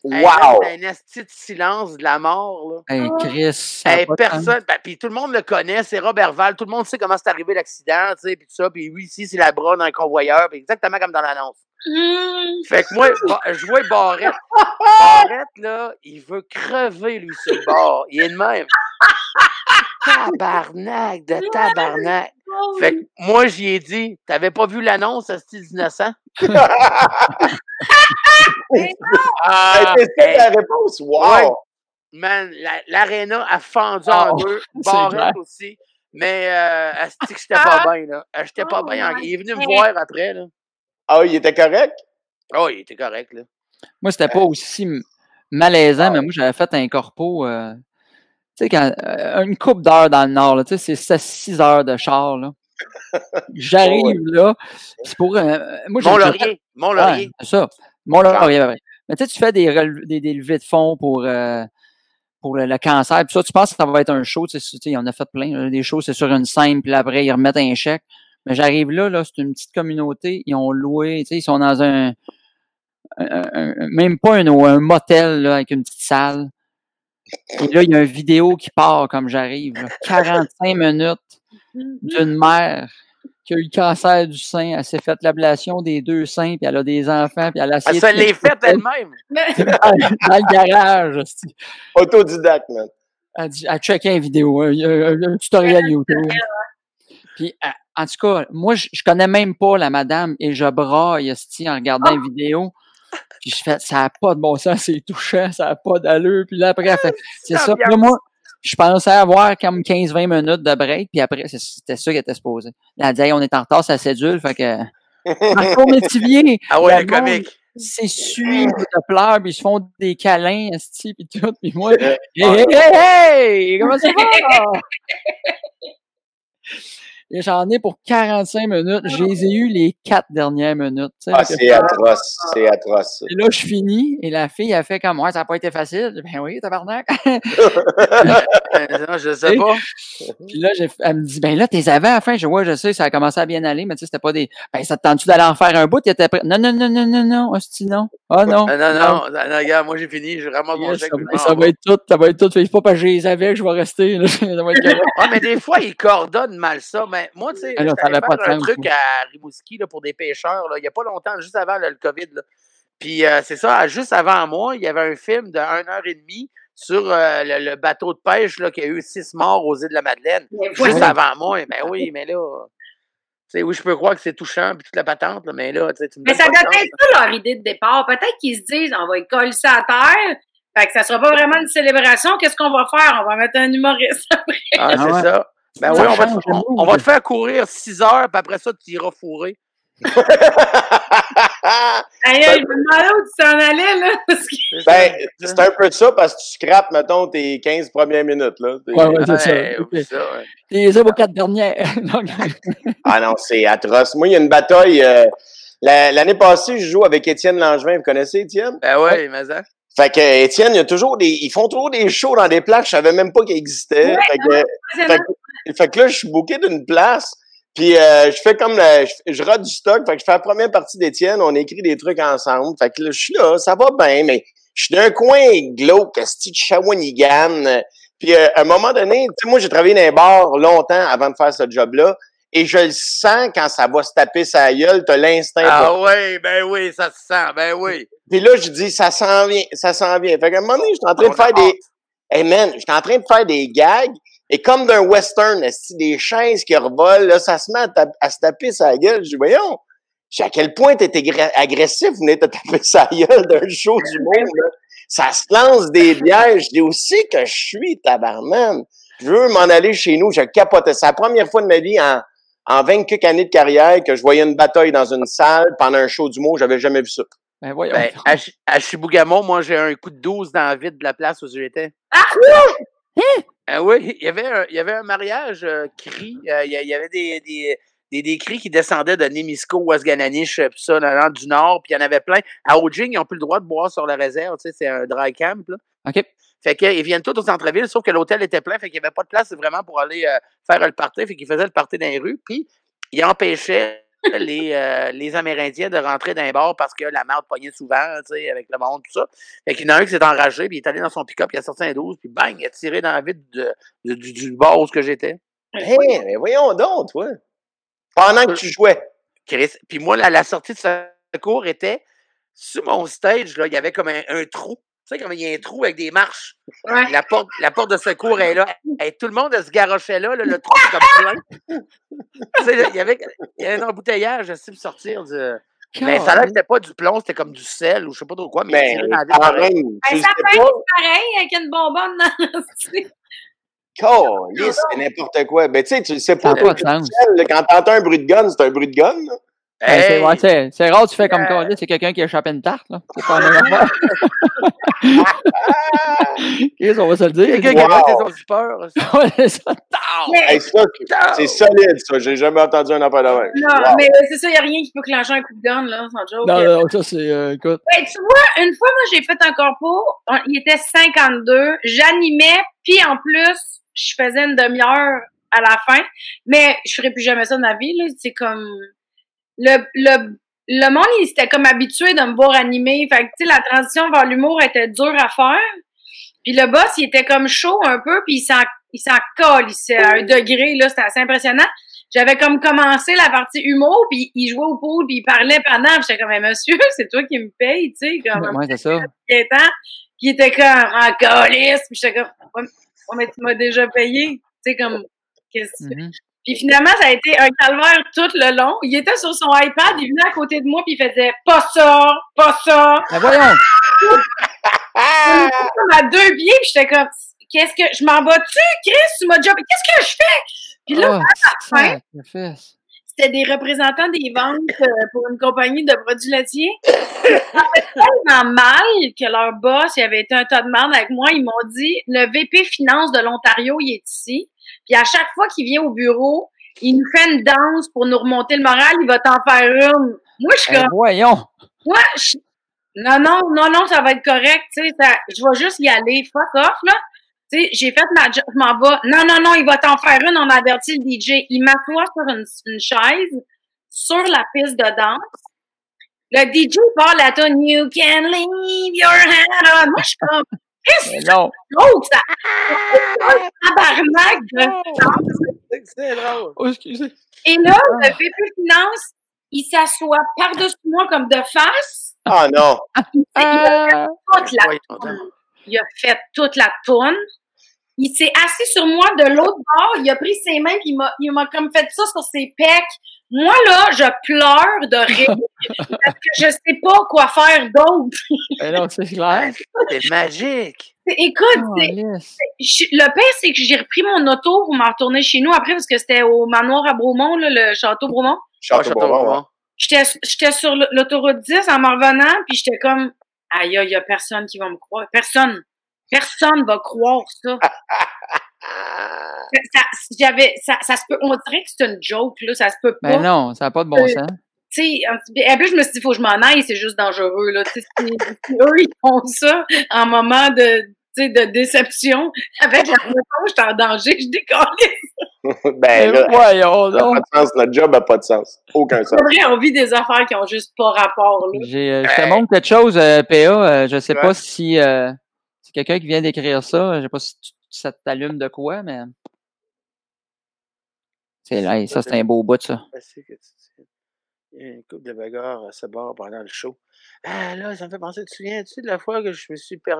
Hey, Wow! un esti de silence de la mort, là. Hey, Chris. ça a Hey, de sens. personne, ben, puis tout le monde le connaît, c'est Robert Val, tout le monde sait comment c'est arrivé l'accident, tu sais, puis tout ça, puis oui, ici, c'est la bras d'un convoyeur, puis exactement comme dans l'annonce. Hum. Fait que moi, je vois Barrette. Barrette, là, il veut crever, lui, sur le bord. Il est de même. Tabarnak de tabarnak. Fait que moi, j'y ai dit, t'avais pas vu l'annonce, à style innocent? Ah, c'est ça hey. ta réponse? Wow! Ouais. Man, la- l'aréna a fendu en Oh, deux. c'est Barrette aussi. Mais, euh, asti que j'étais pas bien, là. Euh, J'étais pas Oh bien. my Il est venu me voir après, là. Ah, il était correct? Oh, il était correct, là. Moi, c'était pas aussi malaisant, mais moi, j'avais fait un corpo. euh, tu sais, quand, euh, une coupe d'heures dans le nord, là, tu sais, c'est 6 heures de char. là. J'arrive là. c'est pour. euh, moi, Mont-Laurier. Mont-Laurier. Ouais, ça. Mont-Laurier, ouais. Mais tu sais, tu fais des, des, des levées de fonds pour, euh, pour le, le cancer. Puis ça, tu penses que ça va être un show. Tu sais, tu sais, il y en a fait plein. des shows, c'est sur une scène, puis après, ils remettent un chèque. Mais j'arrive là, là, c'est une petite communauté. Ils ont loué, tu sais, ils sont dans un- un- même pas un, un motel, là, avec une petite salle. Et là, il y a une vidéo qui part comme j'arrive. là. 45 minutes d'une mère qui a eu le cancer du sein. Elle s'est fait l'ablation des deux seins, puis elle a des enfants, puis elle a Elle se l'est faite elle-même. dans, le garage. Autodidacte, man. Elle, dit, elle checkait une vidéo, un, un- un tutoriel YouTube. Puis elle, en tout cas, moi, je, je connais même pas la madame et je braille en regardant une vidéo. Puis je fais, ça n'a pas de bon sens, c'est touchant, ça n'a pas d'allure. Puis là, après, elle fait, c'est ça. Puis là, moi, je pensais avoir comme 15-20 minutes de break, puis après, c'était ça qui était supposé. Elle a dit, Hey, on est en retard, ça cédule, fait que... Marco Métivier, Ah ouais, le comique. s'essuie, puis te pleure, puis ils se font des câlins, esti, puis tout, puis moi, Euh, hey, hey, hey, hey, comment ça va? Et j'en ai pour 45 minutes. Je les ai eu les quatre dernières minutes. Ah, c'est atroce, c'est atroce. et là, je finis, et la fille, a fait comme, ouais, ça n'a pas été facile. Ben oui, tabarnak. Euh, non, je sais pas. Puis là, elle me dit, ben là, t'es avais à la fin. Je dis, ouais, je sais, ça a commencé à bien aller, mais tu sais, c'était pas des. Ben, ça te tente-tu d'aller en faire un bout? Était prêt. Non, non, non, non, non, non. Hostie, non. Ah, non. Ah, non, non, non, non, regarde, moi j'ai fini, je ramasse mon chèque. ça, va- être tout, ça va être tout. C'est pas parce que je les avais que je vais rester. Ah, mais des fois, ils coordonnent mal ça. Mais moi, tu sais, Ah, pas faire un truc à Rimouski là, pour des pêcheurs, là, il n'y a pas longtemps, juste avant là, le COVID. Là. Puis euh, c'est ça, juste avant moi, il y avait un film de 1 heure et demie sur euh, le, le bateau de pêche là, qui a eu six morts aux îles de la Madeleine. Mais Juste avant moi. Ben oui, mais là. Tu sais, oui, je peux croire que c'est touchant, puis toute la patente, là, mais là, tu sais, tu me Mais ça doit être ça leur idée de départ. Peut-être qu'ils se disent, on va y coller ça à terre. Fait que ça sera pas vraiment une célébration. Qu'est-ce qu'on va faire? On va mettre un humoriste. Ah, Ah c'est ouais. ça. Ben oui, on va, te, change le on, mood. on va te faire courir 6 heures, puis après ça, tu iras fourrer. Aïe, je me demandais où tu t'en allais, là. Parce que C'est ben, c'est un peu ça parce que tu scrapes, mettons, tes 15 premières minutes. Là. Ouais, ouais, c'est ça. Ouais, Ok. oublie ça, ouais. Les vos quatre dernières. Donc, Ah non, c'est atroce. Moi, il y a une bataille. euh, la- L'année passée, je joue avec Étienne Langevin. Vous connaissez Étienne? Ben ouais, mais ça. Fait que Étienne, il y a toujours des. Ils font toujours des shows dans des places, je savais même pas qu'ils existaient. Ouais, fait, que, c'est fait, que, fait que là, je suis booké d'une place. Puis euh, je fais comme la- je, je rate du stock. Fait que je fais la première partie d'Étienne, on écrit des trucs ensemble. Fait que là, je suis là, ça va bien, mais je suis d'un coin glauque, esti de Shawinigan. Puis euh, à un moment donné, tu sais, moi, j'ai travaillé dans un bar longtemps avant de faire ce job-là. Et je le sens quand ça va se taper sa gueule, t'as l'instinct. Ah oui, ben oui, ça se sent, ben oui. Puis là, je dis, ça s'en vient, ça s'en vient. Fait qu'à un moment donné, j'étais en train de faire des. Hey man, j'étais en train de faire des gags. Et comme d'un western, des chaises qui revolent, là, ça se met à, se taper sa gueule. Je dis, voyons, je dis, à quel point t'étais gra- agressif, vous venez te taper sa gueule d'un show du monde, là. Ça se lance des bières. Je dis aussi que je suis tabarman. Je veux m'en aller chez nous. Je capotais. C'est la première fois de ma vie en, en 20 quelques années de carrière que je voyais une bataille dans une salle pendant un show du mot. J'avais jamais vu ça. ben voyons. Ben, à, Chibougamau, moi, j'ai un coup de 12 dans la vide de la place où j'étais. Ah! Ah oui, il y avait un, il y avait un mariage euh, cri. euh, il y avait des, des, des, des cris qui descendaient de Nemisco, Ouasgananiche, puis ça, dans, du nord, puis il y en avait plein. À Ojing, ils n'ont plus le droit de boire sur la réserve, tu sais, c'est un dry camp, là. OK. Fait qu'ils viennent tous au centre-ville, sauf que l'hôtel était plein, fait qu'il n'y avait pas de place vraiment pour aller euh, faire le party, fait qu'ils faisaient le party dans les rues, puis ils empêchaient les, euh, les Amérindiens de rentrer dans les bars parce que la marde pognait souvent, tu sais, avec le monde, tout ça. Fait qu'il y en a un qui s'est enragé, puis il est allé dans son pick-up, il a sorti un 12, puis bang, il a tiré dans la vide de- de- du, du bar où ce que j'étais. Hey, mais voyons donc, toi. Pendant que tu jouais. Chris. Puis moi, la, la sortie de secours était sur mon stage, là, il y avait comme un, un trou. Tu sais, comme il y a un trou avec des marches. Ouais. La porte, la porte de secours est là. Et tout le monde se garochait là, là, le trou est comme plein. Tu sais, là, il y avait, il y avait un embouteillage, je sais, pour sortir du. Mais ça a l'air que c'était pas du plomb, c'était comme du sel ou je sais pas trop quoi, mais, quand pareil. Ben, ça peut être pareil avec une bonbonne dans le c'est n'importe quoi. Ben, tu sais, tu sais pas. pas de sens. Quand t'entends un bruit de gun, c'est un bruit de gun. là. Ben, c'est, Hey! ouais, c'est, c'est rare, tu fais comme Euh, toi, c'est quelqu'un qui a échappé une tarte, là. C'est pas. Qu'est-ce qu'on va se le dire? Quelqu'un qui a son super. C'est ça. Mais, Hey, ça, c'est solide, ça. J'ai jamais entendu un affaire de même. non, Wow. mais c'est ça, il n'y a rien qui peut clencher un coup de gun, là, sans joke. Non, non, ça, c'est, euh, écoute. Ben, tu vois, une fois, moi, j'ai fait un corpo. on- Il était 52. J'animais, puis en plus, je faisais une demi-heure à la fin. Mais je ferai plus jamais ça de ma vie, là. C'est comme... Le, le, le monde, il s'était comme habitué de me voir animer. Fait que, tu sais, la transition vers l'humour était dure à faire. Puis le boss, il était comme chaud un peu, puis il s'en, il s'en colle, il à un degré, là, c'était assez impressionnant. J'avais comme commencé la partie humour, puis il jouait au pool, puis il parlait pendant, puis j'étais comme, mais monsieur, c'est toi qui me paye, tu sais, comme, Ouais, c'est ça. Puis il était comme, en calice, puis j'étais comme, ouais, mais tu m'as déjà payé, tu sais, comme, qu'est-ce que? Puis finalement, ça a été un calvaire tout le long. Il était sur son iPad, il venait à côté de moi, puis il faisait pas ça, pas ça. Ben voyons. Comme à deux pieds, puis j'étais comme, qu'est-ce que, je m'en bats-tu, Chris, tu m'as déjà, qu'est-ce que je fais? Puis là, Ah, à la fin, c'était des représentants des ventes euh, pour une compagnie de produits laitiers. Ça fait tellement mal que leur boss, il avait été un tas de merde avec moi. Ils m'ont dit, le VP Finance de l'Ontario, il est ici. Puis à chaque fois qu'il vient au bureau, il nous fait une danse pour nous remonter le moral. Il va t'en faire une. Moi, je suis Ben comme, voyons. moi, je- non, non, non, non, ça va être correct. Tu sais, ça- je vais juste y aller. Fuck off, là. Tu sais, j'ai fait ma job, je m'en vais. Non, non, non, il va t'en faire une, on a averti le DJ. Il m'assoit sur une, une chaise, sur la piste de danse. Le DJ part la tune You can leave your hand on. Moi, je suis comme, qu'est-ce que non. c'est ça? Un tabarnak de. C'est drôle. Oh, excusez. Et là, le VP Finance, il s'assoit par-dessus moi comme de face. Ah non. Il a fait Ah, toute la Ouais, il a fait toute la tourne. Il s'est assis sur moi de l'autre bord, il a pris ses mains puis il m'a, il m'a comme fait ça sur ses pecs. Moi, là, je pleure de rire parce que je sais pas quoi faire d'autre. ben non, c'est clair. C'est magique. Écoute, Oh, je- le pire, c'est que j'ai repris mon auto pour m'en retourner chez nous après parce que c'était au manoir à Bromont, là, le château Bromont. Château Bourbon, ouais. J'étais, j'étais sur l'autoroute 10 en m'en revenant, puis j'étais comme, aïe, il y a personne qui va me croire. Personne. Personne va croire ça. Ça, j'avais, ça, ça se peut, on dirait que c'est une joke, là, ça se peut pas. Ben non, ça n'a pas de bon Euh, sens. Tu sais, en, et puis je me suis dit, faut que je m'en aille, c'est juste dangereux, là. Tu sais, si, eux, ils font ça en moment de, tu sais, de déception, avec la moto, je suis en danger, je décolle. ben Ben là, voyons donc. pas de sens. Notre job n'a pas de sens. Aucun sens. C'est vrai, on vit des affaires qui ont juste pas rapport, là. J'ai, euh, je te montre quelque chose, euh, PA. euh, je sais Ouais. pas si euh, c'est quelqu'un qui vient d'écrire ça. Je sais pas si tu- ça t'allume de quoi, mais. C'est là, ça c'est un beau bout, ça. Il y a une couple de bagarres à ce bord pendant le show. Ah là, ça me fait penser, tu te souviens-tu de la fois que je me suis per...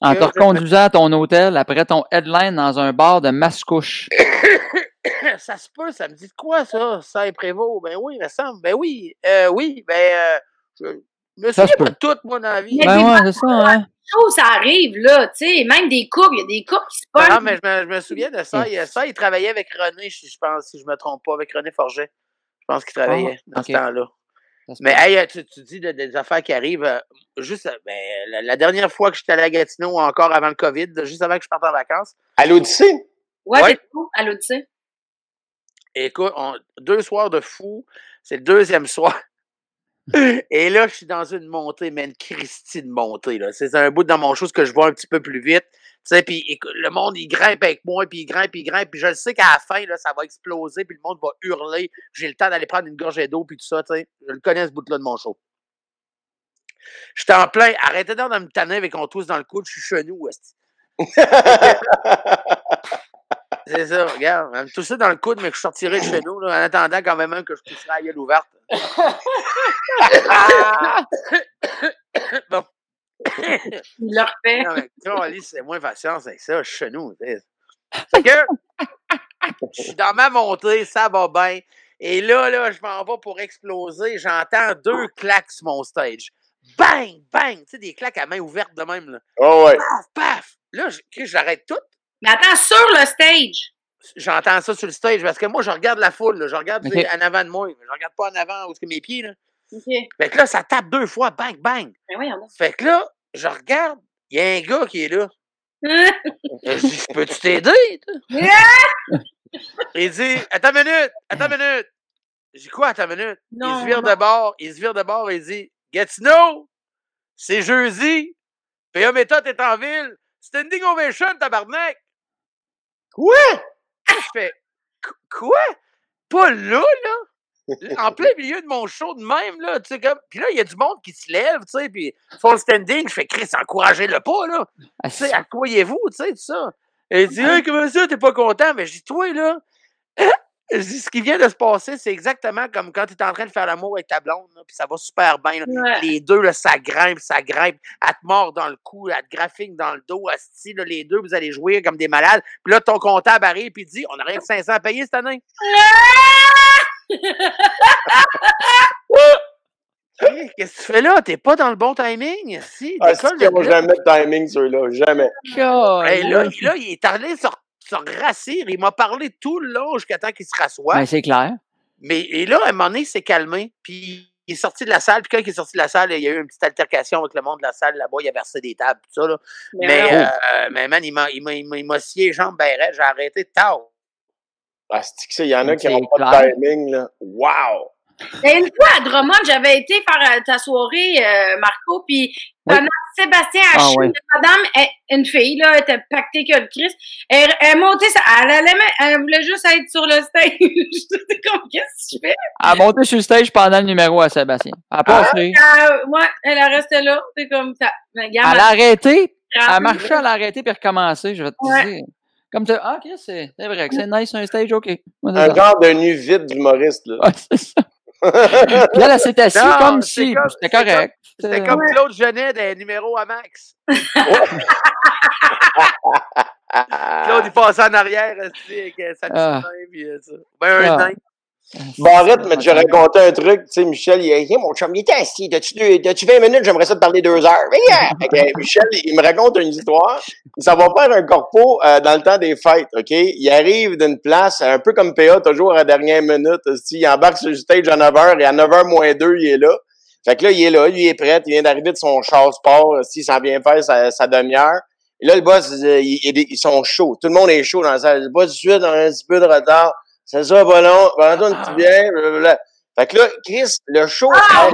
En te reconduisant à ton hôtel après ton headline dans un bar de Mascouche. ça se peut, ça me dit de quoi ça, ça est Prévost? Ben oui, il me semble. Ben oui, euh, oui, ben euh, je me Ça se souviens pas peut. de tout, moi, dans la vie. Ben ouais, c'est ça, hein. Ça arrive, là, tu sais, même des couples, il y a des couples qui se pognent. non, mais je me, je me souviens de ça. Il, ça, il travaillait avec René, si je pense, si je me trompe pas, avec René Forget. Je pense qu'il travaillait dans ok. ce temps-là. Mais hey, tu, tu dis de- des affaires qui arrivent. euh, juste, euh, ben, la, la dernière fois que j'étais allé à Gatineau, encore avant le COVID, juste avant que je parte en vacances, À l'Odyssée? Ouais, Ouais. à l'Odyssée. écoute, on- deux soirs de fou, c'est le deuxième soir. Et là, je suis dans une montée, mais une Christie de montée. là. C'est un bout dans mon chose que je vois un petit peu plus vite. Tu sais, puis le monde, il grimpe avec moi, puis il grimpe, puis il grimpe, puis je le sais qu'à la fin, là, ça va exploser, puis le monde va hurler. J'ai le temps d'aller prendre une gorgée d'eau, puis tout ça, tu sais. Je le connais, ce bout-là de mon show. J'étais en plein. Arrêtez donc de me tanner avec on tous dans le coude, je suis chenou. C'est ça, regarde. Elle me toussait dans le coude, mais que je sortirais de chez nous, là, en attendant quand même que je pousserais la gueule ouverte. bon. Il le refait. Non, mais Carlis, c'est moins patience avec ça, chez nous. Fait que, je suis dans ma montée, ça va bien. Et là, là, je m'en vais pour exploser. J'entends deux claques sur mon stage. Bang, bang! Tu sais, des claques à main ouverte de même, là. Oh ouais. Paf, paf! Là, je- j'arrête tout. Mais attends, sur le stage. J'entends ça sur le stage parce que moi, je regarde la foule, là. je regarde en avant de moi. Je regarde pas en avant où est-ce que mes pieds. Là. Fait que là, ça tape deux fois, bang, bang. Ben donc. Fait que là, je regarde, il y a un gars qui est là. Je dis, peux-tu t'aider? toi? Il dit, attends une minute, attends une minute. J'ai dit, quoi, attends une minute? il se vire non. de bord, il se vire de bord et il dit, Gatineau, c'est jeudi, PA Méthode est en ville, standing ovation, tabarnak. Quoi? Je fais, Qu- quoi? Pas là, là? En plein milieu de mon show de même, là, tu sais, comme. Puis là, il y a du monde qui se lève, tu sais, puis font standing. Je fais, Chris, encouragez-le pas, là. Ah, Tu sais, accroyez-vous, tu sais, tout ça. Et il dit, hey, comment ça, t'es pas content? Mais je dis, toi, là, ce qui vient de se passer, c'est exactement comme quand tu es en train de faire l'amour avec ta blonde, puis ça va super bien. là. Ouais. Les deux, là, ça grimpe, ça grimpe. Elle te mord dans le cou, elle te graphique dans le dos. asti, là, les deux, vous allez jouer comme des malades. Puis là, ton comptable arrive et dit On n'a rien que 500 à payer cette année. Hey, Qu'est-ce que tu fais là? T'es pas dans le bon timing? Si, Ah, décolle là. jamais de timing, ceux-là. Jamais. Hey, là, là, il est allé se, se. Il m'a parlé tout le long jusqu'à temps qu'il se rassoie. Ben, c'est clair. Mais et là, à un moment donné, il s'est calmé. Puis il est sorti de la salle. Puis quand il est sorti de la salle, il y a eu une petite altercation avec le monde de la salle là-bas. Il a versé des tables, tout ça. Là. Mais Mais, euh, mais man, il m'a, il m'a, il m'a, scié les jambes ben. J'ai arrêté tard. Ah, c'est il y en a qui C'est n'ont pas de timing, là. Wow! Mais une fois à Drummond, j'avais été faire euh, ta soirée, euh, Marco, puis Oui. pendant Sébastien Ah, Haché, ouais. madame, elle- une fille, là, elle était pactée que le Christ. Elle, elle montait, ça- elle, allait, même- elle voulait juste être sur le stage. J'étais comme, qu'est-ce que tu fais? Elle a monté sur le stage pendant le numéro à Sébastien. Elle a passé. Euh, ouais, elle elle restait là. C'est comme ça. Elle regarde, a arrêté. elle- Elle a marché, elle a arrêté puis recommencé. Je vais te Ouais. dire. Comme ça. Ah, ok, c'est c'est vrai que c'est nice un stage, ok. Un genre de nuit vide d'humoriste, là. C'est ça. Puis là, elle s'est assise comme si. C'était correct. C'était comme Claude Genet des numéros à Max. Claude, il passait en arrière esti, avec euh, sa petite Ah. main. Puis, euh, ça. Ben, un Ah. Barrette m'a déjà raconté un truc, tu sais, Michel, il a dit, mon chum, il était assis, t'as-tu deux- t'as-tu 20 minutes, j'aimerais ça te parler deux heures. Mais yeah! Michel, il me raconte une histoire, ça va faire un corpo euh, dans le temps des fêtes, OK? Il arrive d'une place, un peu comme PA, toujours à la dernière minute, il embarque sur le stage à 9h, et à 9h moins 2, il est là. Fait que là, il est là, lui, il est prêt, il vient d'arriver de son char sport, esti, il s'en vient faire sa, sa demi-heure. Et là, le boss, euh, il- il- ils sont chauds. Tout le monde est chaud dans la salle. Le boss, on a un petit peu de retard. C'est ça, pas long. Petit bien. blablabla. Fait que là, Chris, le show, Ah,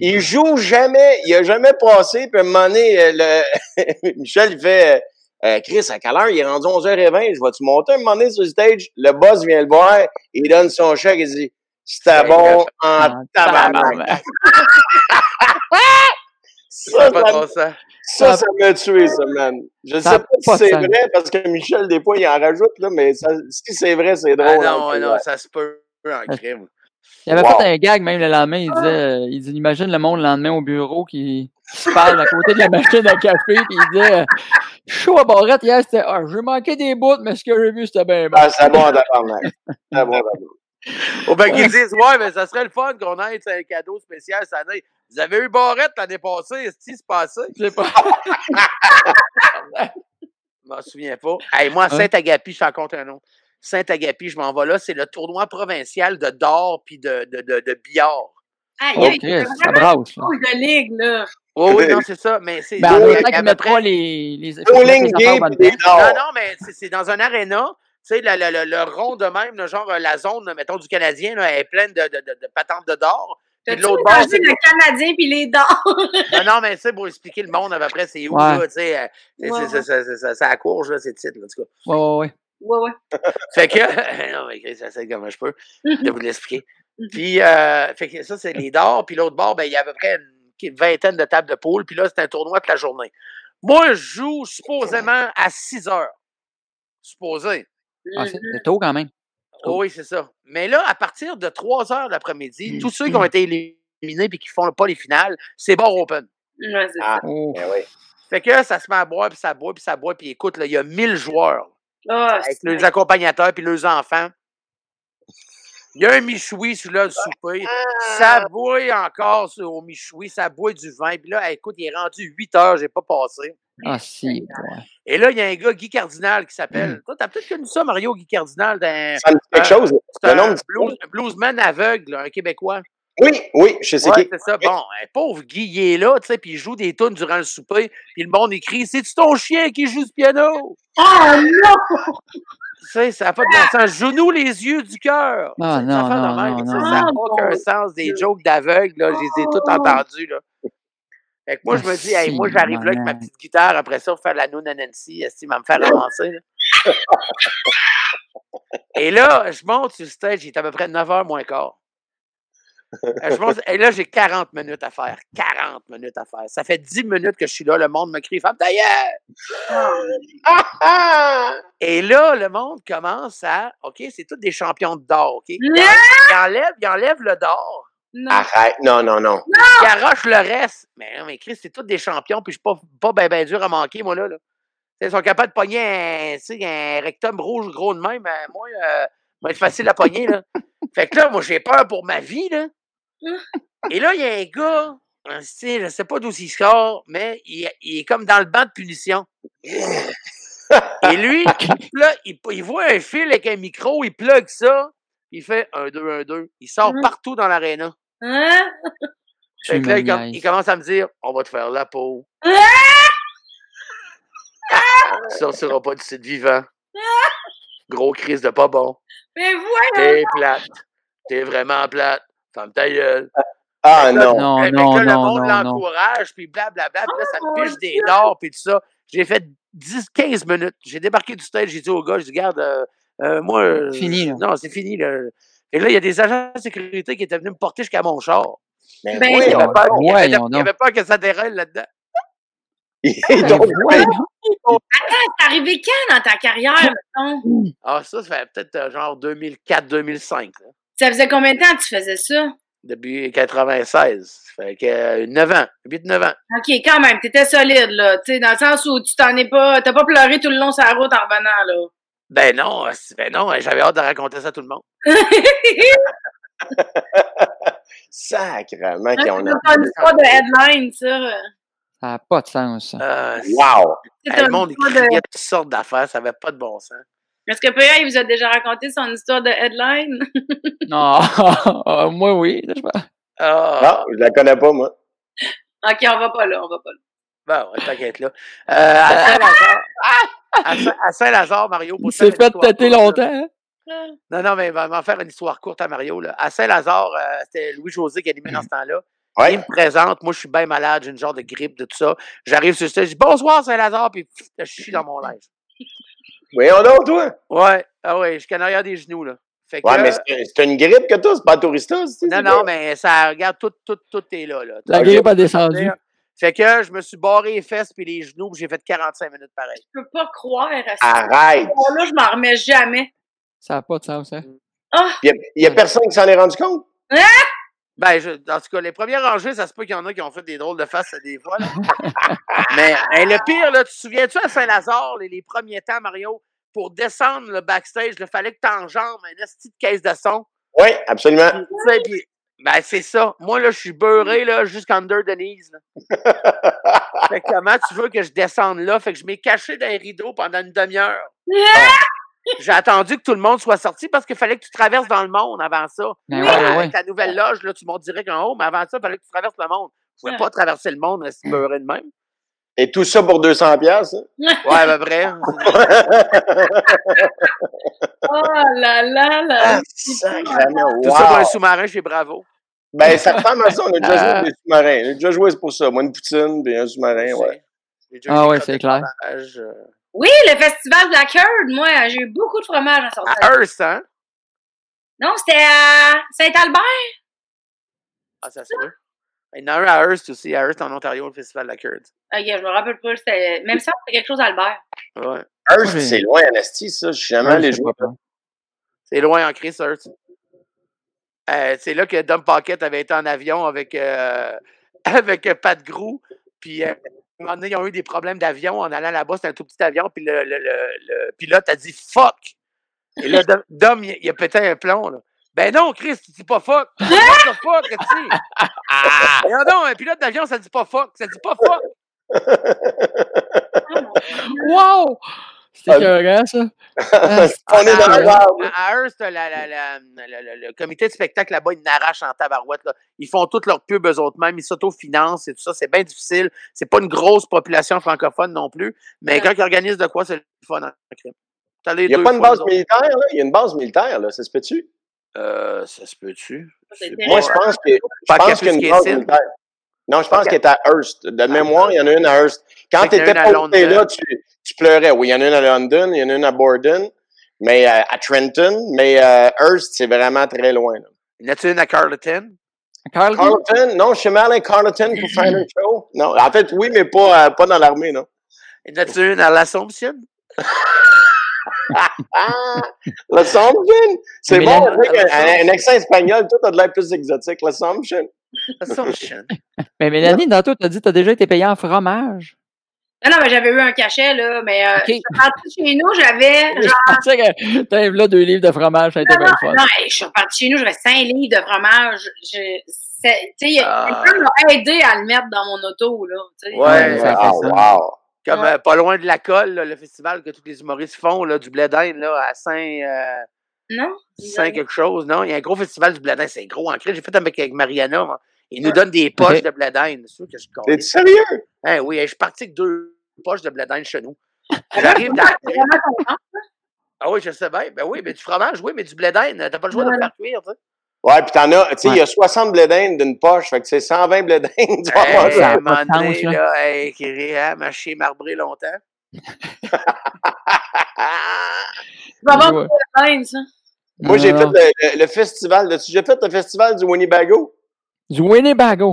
il joue jamais. Il a jamais passé. Puis à un moment donné, euh, le... Michel, il fait euh, Euh, Chris, à quelle heure? Il est rendu 11h20. Je vais-tu monter un moment donné sur le stage? Le boss vient le voir. Il donne son chèque. Il dit C'était bon en Ah, tabarnak. tabarnak. Ça, Ça pas ça. Ça, ça m'a tué, ça, man. Je Ça sais pas pas si c'est vrai, parce que Michel, des fois, il en rajoute, là, mais ça- si c'est vrai, c'est Ah drôle. non, hein, non, ça se peut en crime. Il avait Wow. fait un gag même le lendemain. Il disait, euh, il dit, imagine le monde le lendemain au bureau qui, parle à côté de la machine à café, puis il disait, euh, chaud à barrette hier, c'était, ah, j'ai manqué des bouts, mais ce que j'ai vu, c'était bien bon. Ah, c'est bon tabarnak. C'est bon en Ou bien qu'ils disent, ouais, mais ça serait le fun qu'on ait un cadeau spécial cette année. Vous avez eu Barrette l'année passée, est-ce qui se passé? Je sais pas. Je m'en souviens pas. Hey, moi, à? Saint-Agapi, je t'en compte un autre. Saint-Agapi, je m'en vais là, c'est le tournoi provincial de d'or puis de, de, de, de billard. Aïe, Oh, aïe, Chris, c'est ça brasse, de ligue, là. Oui, oui, non, c'est ça. Mais c'est. Ben, a- a qu'ils à mettent peu pas près- les, les, les dards. Non, non, mais c'est- c'est dans un aréna. Tu sais, le, le, le, le rond de même, là, genre euh, la zone, mettons, du Canadien, là, elle est pleine de, de, de, de patentes de d'or. Puis de l'autre bord, c'est. le Canadien puis les dents? Non, non, mais tu sais, pour expliquer le monde à peu près, c'est où, Ouais. là, tu sais. euh, c'est- Ouais, c'est- c'est- c'est- c'est- C'est à la courge, là, c'est titre, là, en tout cas. Ouais, ouais, ouais. Ouais, ouais. Fait que, non, mais Chris, j'essaie comme je peux de vous l'expliquer. Puis, euh, fait que ça, c'est les dards. Puis l'autre bord, ben, il y a à peu près une, une vingtaine de tables de poule. Puis là, c'est un tournoi toute la journée. Moi, je joue supposément à 6 heures. Supposé. Ah, c'est c'est tôt quand même. Oh oui, c'est ça. Mais là, à partir de 3 heures l'après-midi, tous ceux qui ont été éliminés et qui font pas les finales, c'est bar open. Ouais, c'est Ah. ça. Ben oui. Fait que ça se met à boire, puis ça boit, puis ça boit. Puis écoute, là, il y a 1000 joueurs. Ah, avec leurs accompagnateurs puis leurs enfants. Il y a un michoui sur là, le souper. Ça boit encore sur- au michoui, ça boit du vin. Puis là, écoute, il est rendu 8 heures, j'ai pas passé. Ah, si. ouais. Et là, il y a un gars, Guy Cardinal, qui s'appelle. Toi, t'as peut-être connu ça, Mario, Guy Cardinal. d'un- Ça me dit quelque chose. C'est un dit- blues- un bluesman aveugle, là, un Québécois. Oui, oui, je sais Ouais, qui. c'est ça. Bon, un pauvre Guy, il est là, tu sais, puis il joue des tunes durant le souper. Puis le monde écrit C'est-tu ton chien qui joue du piano Ah non! Tu sais, ça n'a pas de bon sens. Joue-nous les yeux du cœur. Ah, non, non, même, Ça n'a aucun Ah, sens. Des jokes d'aveugle, là, je les ai toutes entendus. Là. Fait que moi, je me dis, hey, moi, j'arrive là avec ma Ah, petite guitare, après ça, pour faire la noune à Nancy, est-ce qu'il va me faire avancer? là? Et là, je monte sur le stage, il est à peu près 9h moins quart. Euh, je pense, et là, j'ai 40 minutes à faire. 40 minutes à faire. Ça fait 10 minutes que je suis là. Le monde me crie Femme d'ailleurs! Ah! Et là, le monde commence à. OK, c'est tous des champions de d'or. OK? Ils Non! ils enlèvent, ils enlèvent le d'or. Non. Arrête. Non, non, non. Ils arrachent le reste. Mais, non, mais Chris, c'est tous des champions. Puis je suis pas, pas ben, ben dur à manquer, moi, là. là. Ils sont capables de pogner un, un rectum rouge gros de même. euh, Moi, euh, va être facile à pogner, là. Fait que là, moi, j'ai peur pour ma vie, là. Et là, il y a un gars, je sais pas d'où il sort, mais il, il est comme dans le banc de punition. Et lui, là, il, il voit un fil avec un micro, il plug ça, il fait un 2, un 2. Il sort Mhm. partout dans l'aréna. Hein? Fait que là, il, com- niaises. il commence à me dire on va te faire la peau. Tu sortiras pas du site vivant. Gros crise de pas bon. Mais voyons! T'es plate. T'es vraiment plate. Ferme ta gueule. Ah, là- non. Non, non, là, le non, monde non, non. l'encourage, puis blablabla. Puis là, ça me piche des dards, puis tout ça. J'ai fait 10, 15 minutes. J'ai débarqué du stage, j'ai dit au gars, je dis, regarde, euh, euh, moi. euh, Fini, là. Non, c'est fini, là. Et là, il y a des agents de sécurité qui étaient venus me porter jusqu'à mon char. Mais Ben, Il avait peur, il y avait- il y avait peur que ça déraille là-dedans. Ben, Donc, voyons. C'est arrivé quand dans ta carrière, mettons? Ah, ça, ça fait peut-être euh, genre 2004-2005, là. Ça faisait combien de temps que tu faisais ça? depuis 96. Ça fait que euh, 9 ans, 8-9 ans. OK, quand même, t'étais solide, là. Tu sais, dans le sens où tu t'en es pas. T'as pas pleuré tout le long sur la route en revenant, là. Ben non, euh, c'est- ben non, euh, j'avais hâte de raconter ça à tout le monde. Sacrement C'est qu'on a. pas une histoire de headline, ça. Ça n'a pas de sens, ça. Euh, Wow! C'est hey, le monde histoire de- écrivait toutes sortes d'affaires, ça avait pas de bon sens. Est-ce que PA, il vous a déjà raconté son histoire de headline? Non, Ah, moi, oui. je sais pas. Ah, Non, je la connais pas, moi. OK, on va pas là, on va pas là. bon, t'inquiète là. Euh, à Saint-Lazare, à Saint- à Saint-Lazare, Mario, pour Il s'est fait là. longtemps. hein? Non, non, mais va m'en faire une histoire courte à Mario. Là. À Saint-Lazare, euh, c'était Louis-José qui animait dans ce temps-là. Il me présente, moi je suis bien malade, j'ai une genre de grippe, de tout ça. J'arrive sur le stage, je dis bonsoir Saint-Lazare, puis pff, je chie dans mon linge. Voyons donc, toi. Ouais, ah ouais, je suis canarien des genoux, là. Fait que, Ouais, mais c'est une grippe que toi, c'est pas un tourista. c'est- non, non, quoi? mais ça, regarde, tout, tout, tout est là. là. La grippe a descendu. Fait que je me suis barré les fesses puis les genoux, j'ai fait 45 minutes pareil. Je peux pas croire à ça. Arrête! là je m'en remets jamais. Ça n'a pas de sens, hein? Ah! Il y, a personne qui s'en est rendu compte? Ben, je, en tout cas, les premières rangées, ça se peut qu'il y en a qui ont fait des drôles de faces des fois. là. mais hein, le pire, là, tu te souviens-tu à Saint-Lazare, les, les premiers temps, Mario, pour descendre le backstage, il fallait que tu enjambes un esti de caisse de son? Oui, absolument. Puis, puis- ben, c'est ça. Moi, là, je suis beurré, là, jusqu'under Denise. Là. fait que comment tu veux que je descende là? Fait que je m'ai caché dans les rideaux pendant une demi-heure. J'ai attendu que tout le monde soit sorti parce qu'il fallait que tu traverses dans le monde avant ça. Ben Ouais, ouais, avec ouais. ta nouvelle loge, là, tu montes direct en haut, mais avant ça, il fallait que tu traverses le monde. Tu pouvais pas traverser le monde, c'est beurré de même. Et tout ça pour 200 pièces. Ouais, à peu près. Oh là là là! Ah. Tout ça pour un sous-marin chez Bravo. Ben, ça ressemble à ça. On a déjà joué Ah. avec des sous-marins. On a déjà joué pour ça. Moi, une poutine puis un sous-marin, ouais. Ah ouais, c'est clair. euh, Oui, le festival de la Curd, moi, j'ai eu beaucoup de fromage en sortant. À Hearst, hein? Non, c'était à Saint-Albert. Ah, ça se peut. Il y en a un à Hearst aussi, à Hearst en Ontario, le festival de la Curd. Ok, je me rappelle pas. C'était... Même ça, c'était quelque chose d'Albert. Ouais. Hearst, Oui. c'est loin, Anastie, ça. Je suis jamais allé jouer. pas. C'est loin en Chris, Hearst. Euh, c'est là que Dom Pocket avait été en avion avec, euh, avec Pat Grou. Puis, euh, à un moment donné, ils ont eu des problèmes d'avion en allant là-bas. C'était un tout petit avion. Puis, le, le, le, le pilote a dit fuck. Et là, Dom, il, il a pété un plomb. Là. Ben non, Chris, tu dis pas fuck. Tu dis pas fuck, tu sais. Ah, non, un pilote d'avion, ça dit pas fuck. Ça dit pas fuck. Wow! C'était Ah. écœurant, ça. Ah, On est dans barbe. à Hearst, le, le comité de spectacle là-bas, ils n'arrachent en tabarouette. Là. Ils font toutes leurs pubs eux autres mêmes, ils s'autofinancent et tout ça. C'est bien difficile. C'est pas une grosse population francophone non plus. Mais Ouais. quand ils organisent de quoi, c'est le fun en crime. Il n'y a deux pas une fois, base militaire, là? Il y a une base militaire, là. Ça se peut-tu? Euh, ça se peut-tu? Moi, je pense que, je Pas pense qu'il y a qu'il y a plus une base militaire. Non, je pense Ok. qu'elle est à Hearst. De mémoire, il y en a une à Hearst. Quand tu étais Londres. là, tu, tu pleurais. Oui, il y en a une à London, il y en a une à Borden, mais euh, à Trenton. Mais euh, Hearst, c'est vraiment très loin. là. Y en a-tu une à Carleton? Carlton? Carleton? Non, chez Merlin Carleton pour faire un show. Non, en fait, oui, mais pas, euh, pas dans l'armée, non. Y en a-tu une à l'Assomption? L'Assomption? C'est bon, oui, un, un accent espagnol, tout a de l'air plus exotique. L'Assomption? Assomption. Mais Mélanie, tantôt, t'as dit que t'as déjà été payé en fromage. Non, non, mais j'avais eu un cachet, là, mais euh, je suis partie chez nous, j'avais Je pensais que t'avais là deux livres de fromage, ça a été bien fun. Non, je suis partie chez nous, j'avais 5 livres de fromage. Je, tu sais, Ah. quelqu'un m'a aidé à le mettre dans mon auto, là. Ouais. ça fait Ah, ça. wow. Comme Ouais. euh, pas loin de la colle, là, le festival que tous les humoristes font, là, du blé d'Inde, là, à Saint, euh, Non? Saint quelque chose, non? Il y a un gros festival du blé d'Inde, c'est gros en. J'ai fait avec, avec Mariana, moi. Ils nous donnent des poches de blé d'Inde. C'est sûr que je T'es connais. sérieux? Hein, oui, je suis parti avec deux poches de blé d'Inde chez nous. J'arrive dans. Ah oui, je sais bien. Ben oui, mais du fromage, oui, mais du blé d'Inde, t'as pas le choix de le faire cuire, tu sais. Ouais, puis t'en as, tu sais, il y a 60 blé d'Inde d'une poche, fait que c'est 120 blé d'Inde. Tu vas Hey, manger. à un moment donné, là. hey, qui rit, hein, mâché marbré longtemps. Tu vas avoir Ouais. la ça. Moi, j'ai fait le, le- le festival. J'ai fait le festival du Winnebago? Du Winnebago.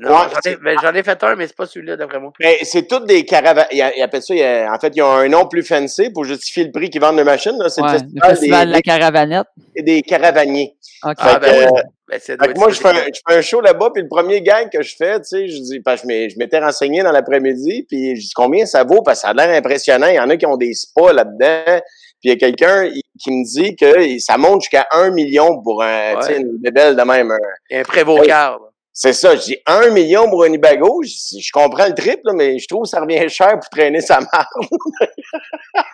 Non, Ouais, j'en ai, ben, j'en ai fait un, mais c'est pas celui-là, d'après moi. Mais c'est toutes des caravanes. Ils, ils appellent ça, il y a- en fait, ils ont un nom plus fancy pour justifier le prix qu'ils vendent de machines. là. C'est Ouais, le le festival, festival de la des, caravannette. des, des caravaniers. OK. Ah, Fait ben que, oui. euh, Ben, c'est Fait que moi, je fais, un, je fais un show là-bas, puis le premier gag que je fais, tu sais, je dis, parce que je m'étais renseigné dans l'après-midi, puis je dis combien ça vaut, parce que ça a l'air impressionnant. Il y en a qui ont des spas là-dedans. Puis il y a quelqu'un qui me dit que ça monte jusqu'à un million pour un, tu sais, Ouais. une bébelle de même. un- Il y a un prévocard. C'est ça, je dis un million pour un Ibago. Je, je comprends le trip, là, mais je trouve que ça revient cher pour traîner sa marde.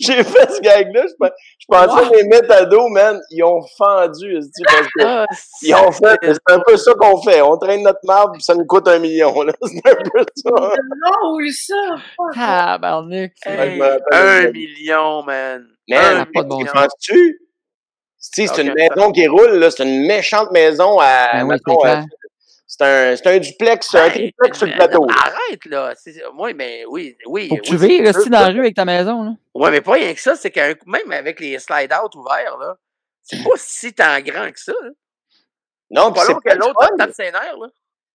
J'ai fait ce gag-là. Je, pe- je pensais Wow. que les méthados, man, ils ont fendu. je dis, parce que Ah, ils ont fait, c'est un peu ça qu'on fait. On traîne notre marde, puis ça nous coûte un million. là. C'est un peu ça. C'est drôle, ça. Hey, rappelle un million, man. Man, Un pas de bon million. sens. penses-tu? Sais, C'est une Ok, maison qui roule, là. C'est une méchante maison à. Ben oui, mettons, c'est un, c'est un duplex, un triplex sur le plateau. non, Arrête, là. Moi, mais oui, oui. Faut que oui, tu c'est- rester dans la rue avec ta maison, là. Ouais, mais pas rien que ça, c'est qu'un même avec les slide-out ouverts, là, c'est pas si tant grand que ça. là. Non, puis Pas c'est long pas que le l'autre ses nerfs, là.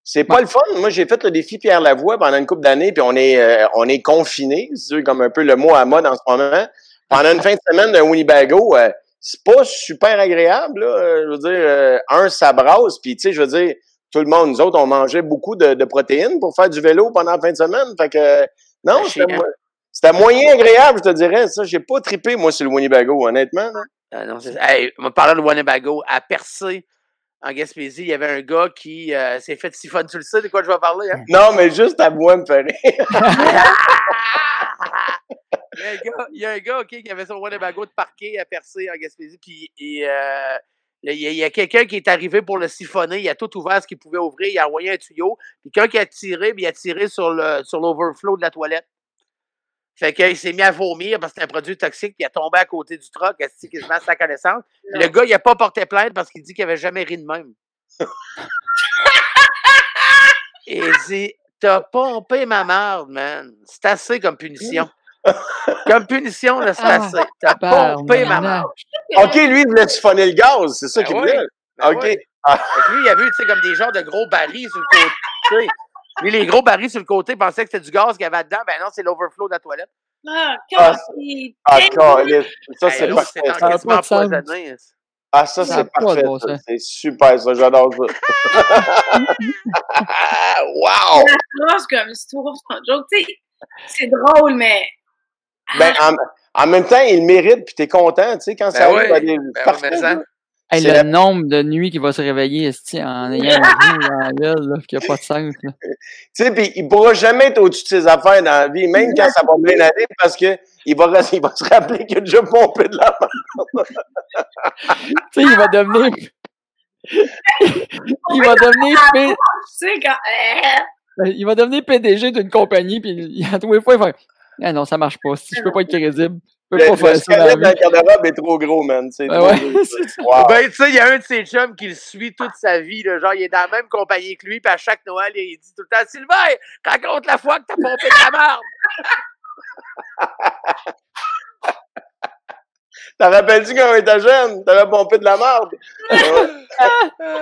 C'est pas le fun. Moi, j'ai fait le défi Pierre Lavoie pendant une couple d'années, puis on est, euh, on est confinés, c'est comme un peu le mot à mode en ce moment. Pendant une fin de semaine d'un Winnebago, euh, c'est pas super agréable. Là. Euh, Je veux dire, euh, un, ça brasse, puis tu sais, je veux dire, tout le monde, nous autres, on mangeait beaucoup de, de protéines pour faire du vélo pendant la fin de semaine. Fait que, euh, non, Ben, c'était moyen agréable, je te dirais. Ça, j'ai pas trippé, moi, sur le Winnebago, honnêtement. là. Ah non, hey, on de Winnebago, à Percé, en Gaspésie, il y avait un gars qui euh, s'est fait siphonner. Tu le sais de quoi je vais parler, hein? Non, mais juste à voix me il, y a un gars, il y a un gars, OK, qui avait son Winnebago de parquet à Percé, en Gaspésie, puis et, euh, il y a, quelqu'un qui est arrivé pour le siphonner. Il a tout ouvert ce qu'il pouvait ouvrir. Il a envoyé un tuyau. Puis quand il a tiré, puis il a tiré sur le sur l'overflow de la toilette. Fait qu'il s'est mis à vomir parce que c'était un produit toxique, puis il a tombé à côté du truck, esti, quasiment à sa connaissance? Puis le gars, il a pas porté plainte parce qu'il dit qu'il avait jamais ri de même. Et il dit T'as pompé ma marde, man. C'est assez comme punition. Comme punition, là, c'est Ah, assez. T'as pompé ma marde. OK, lui, il voulait siphonner le gaz. C'est ça Ben qu'il oui. voulait. Ben OK. oui. Ah. Lui, il a vu, tu sais, comme des genres de gros barils sur le côté. Lui, les gros barils sur le côté, il pensait que c'était du gaz qu'il y avait dedans. Ben non, c'est l'overflow de la toilette. Ah, Ah, c'est- Ah, ça, c'est là, parfait. c'est ça. De empoisonné. Ah, ça, c'est pas de parfait. bon. C'est super, ça. J'adore ça. wow! comme histoire, c'est drôle, mais. Ben, en, en même temps, il mérite, puis t'es content, tu sais, quand ça Ben arrive oui. Ben c'est parfait, oui, ça- ça. Hey, le la- nombre de nuits qu'il va se réveiller esti, en ayant un dans la gueule, qui a pas de sens. Là. Tu sais, puis il pourra jamais être au-dessus de ses affaires dans la vie, même quand ça va bien aller, parce que il va, il va se rappeler qu'il a déjà pompé de la main. Tu sais, il va devenir. il va devenir P- Tu sais, quand. il va devenir PDG d'une compagnie, puis il- à tous les fois, il va faire Ah non, ça marche pas. Si je peux pas être crédible, je peux Le, pas le faire ça dans la garde-robe est trop gros, man. C'est Ben trop ouais. Wow. Ben, tu sais, il y a un de ses chums qui le suit toute sa vie. Là, genre, il est dans la même compagnie que lui, puis à chaque Noël, il dit tout le temps Sylvain, raconte la fois que t'as pompé de la marde. T'en rappelles-tu quand on était jeune? T'avais pompé de la marde? Ouais.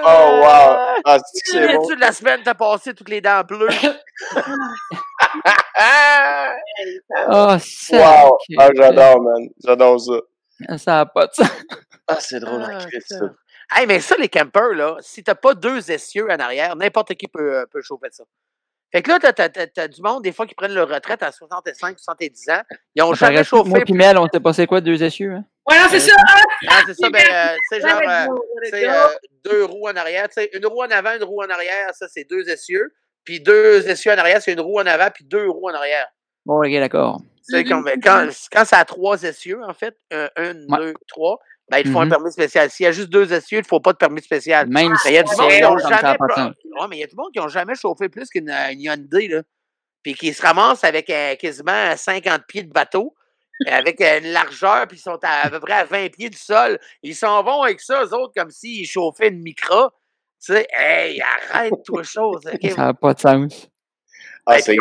Oh, wow! Ah, c'est bon? De la semaine, t'as passé toutes les dents bleues. Ah! Oh, ça. Wow! Ah, j'adore, man. J'adore ça. Ça n'a pas de sens. Ah, c'est drôle, Ah, ça. Hey, mais ça, les campers, là, si t'as pas deux essieux en arrière, n'importe qui peut, euh, peut chauffer ça. Fait que là, t'as, t'as, t'as- t'as du monde, des fois, qui prennent leur retraite à 65, 70 ans. Ils ont Ça jamais reste- Moi chauffé. puis Mel, on sait pas c'est quoi deux essieux. Hein? Ouais, non, c'est ça. Ah, c'est ça, ben, euh, c'est genre, Ouais, euh, euh, deux roues en arrière. Tu sais, une roue en avant, une roue en arrière, ça, c'est deux essieux. Puis deux essieux en arrière, c'est une roue en avant, puis deux roues en arrière. Bon, ok, d'accord. Comme, quand, quand ça a trois essieux, en fait, un, une, Ouais. deux, trois, ben, ils te font un Mhm. permis spécial. S'il y a juste deux essieux, il ne faut pas de permis spécial. Même Mais si il y a du c'est monde qui n'ont jamais, pas de sens. ouais, mais il y a du monde qui ont jamais chauffé plus qu'une euh, Hyundai, là. Puis qui se ramassent avec euh, quasiment 50 pieds de bateau, avec euh, une largeur, puis ils sont à, à peu près à 20 pieds du sol. Ils s'en vont avec ça, eux autres, comme s'ils chauffaient une micra. Tu sais, hey, arrête-toi chose, OK? Ça n'a pas de sens. Ah, Hey, c'est.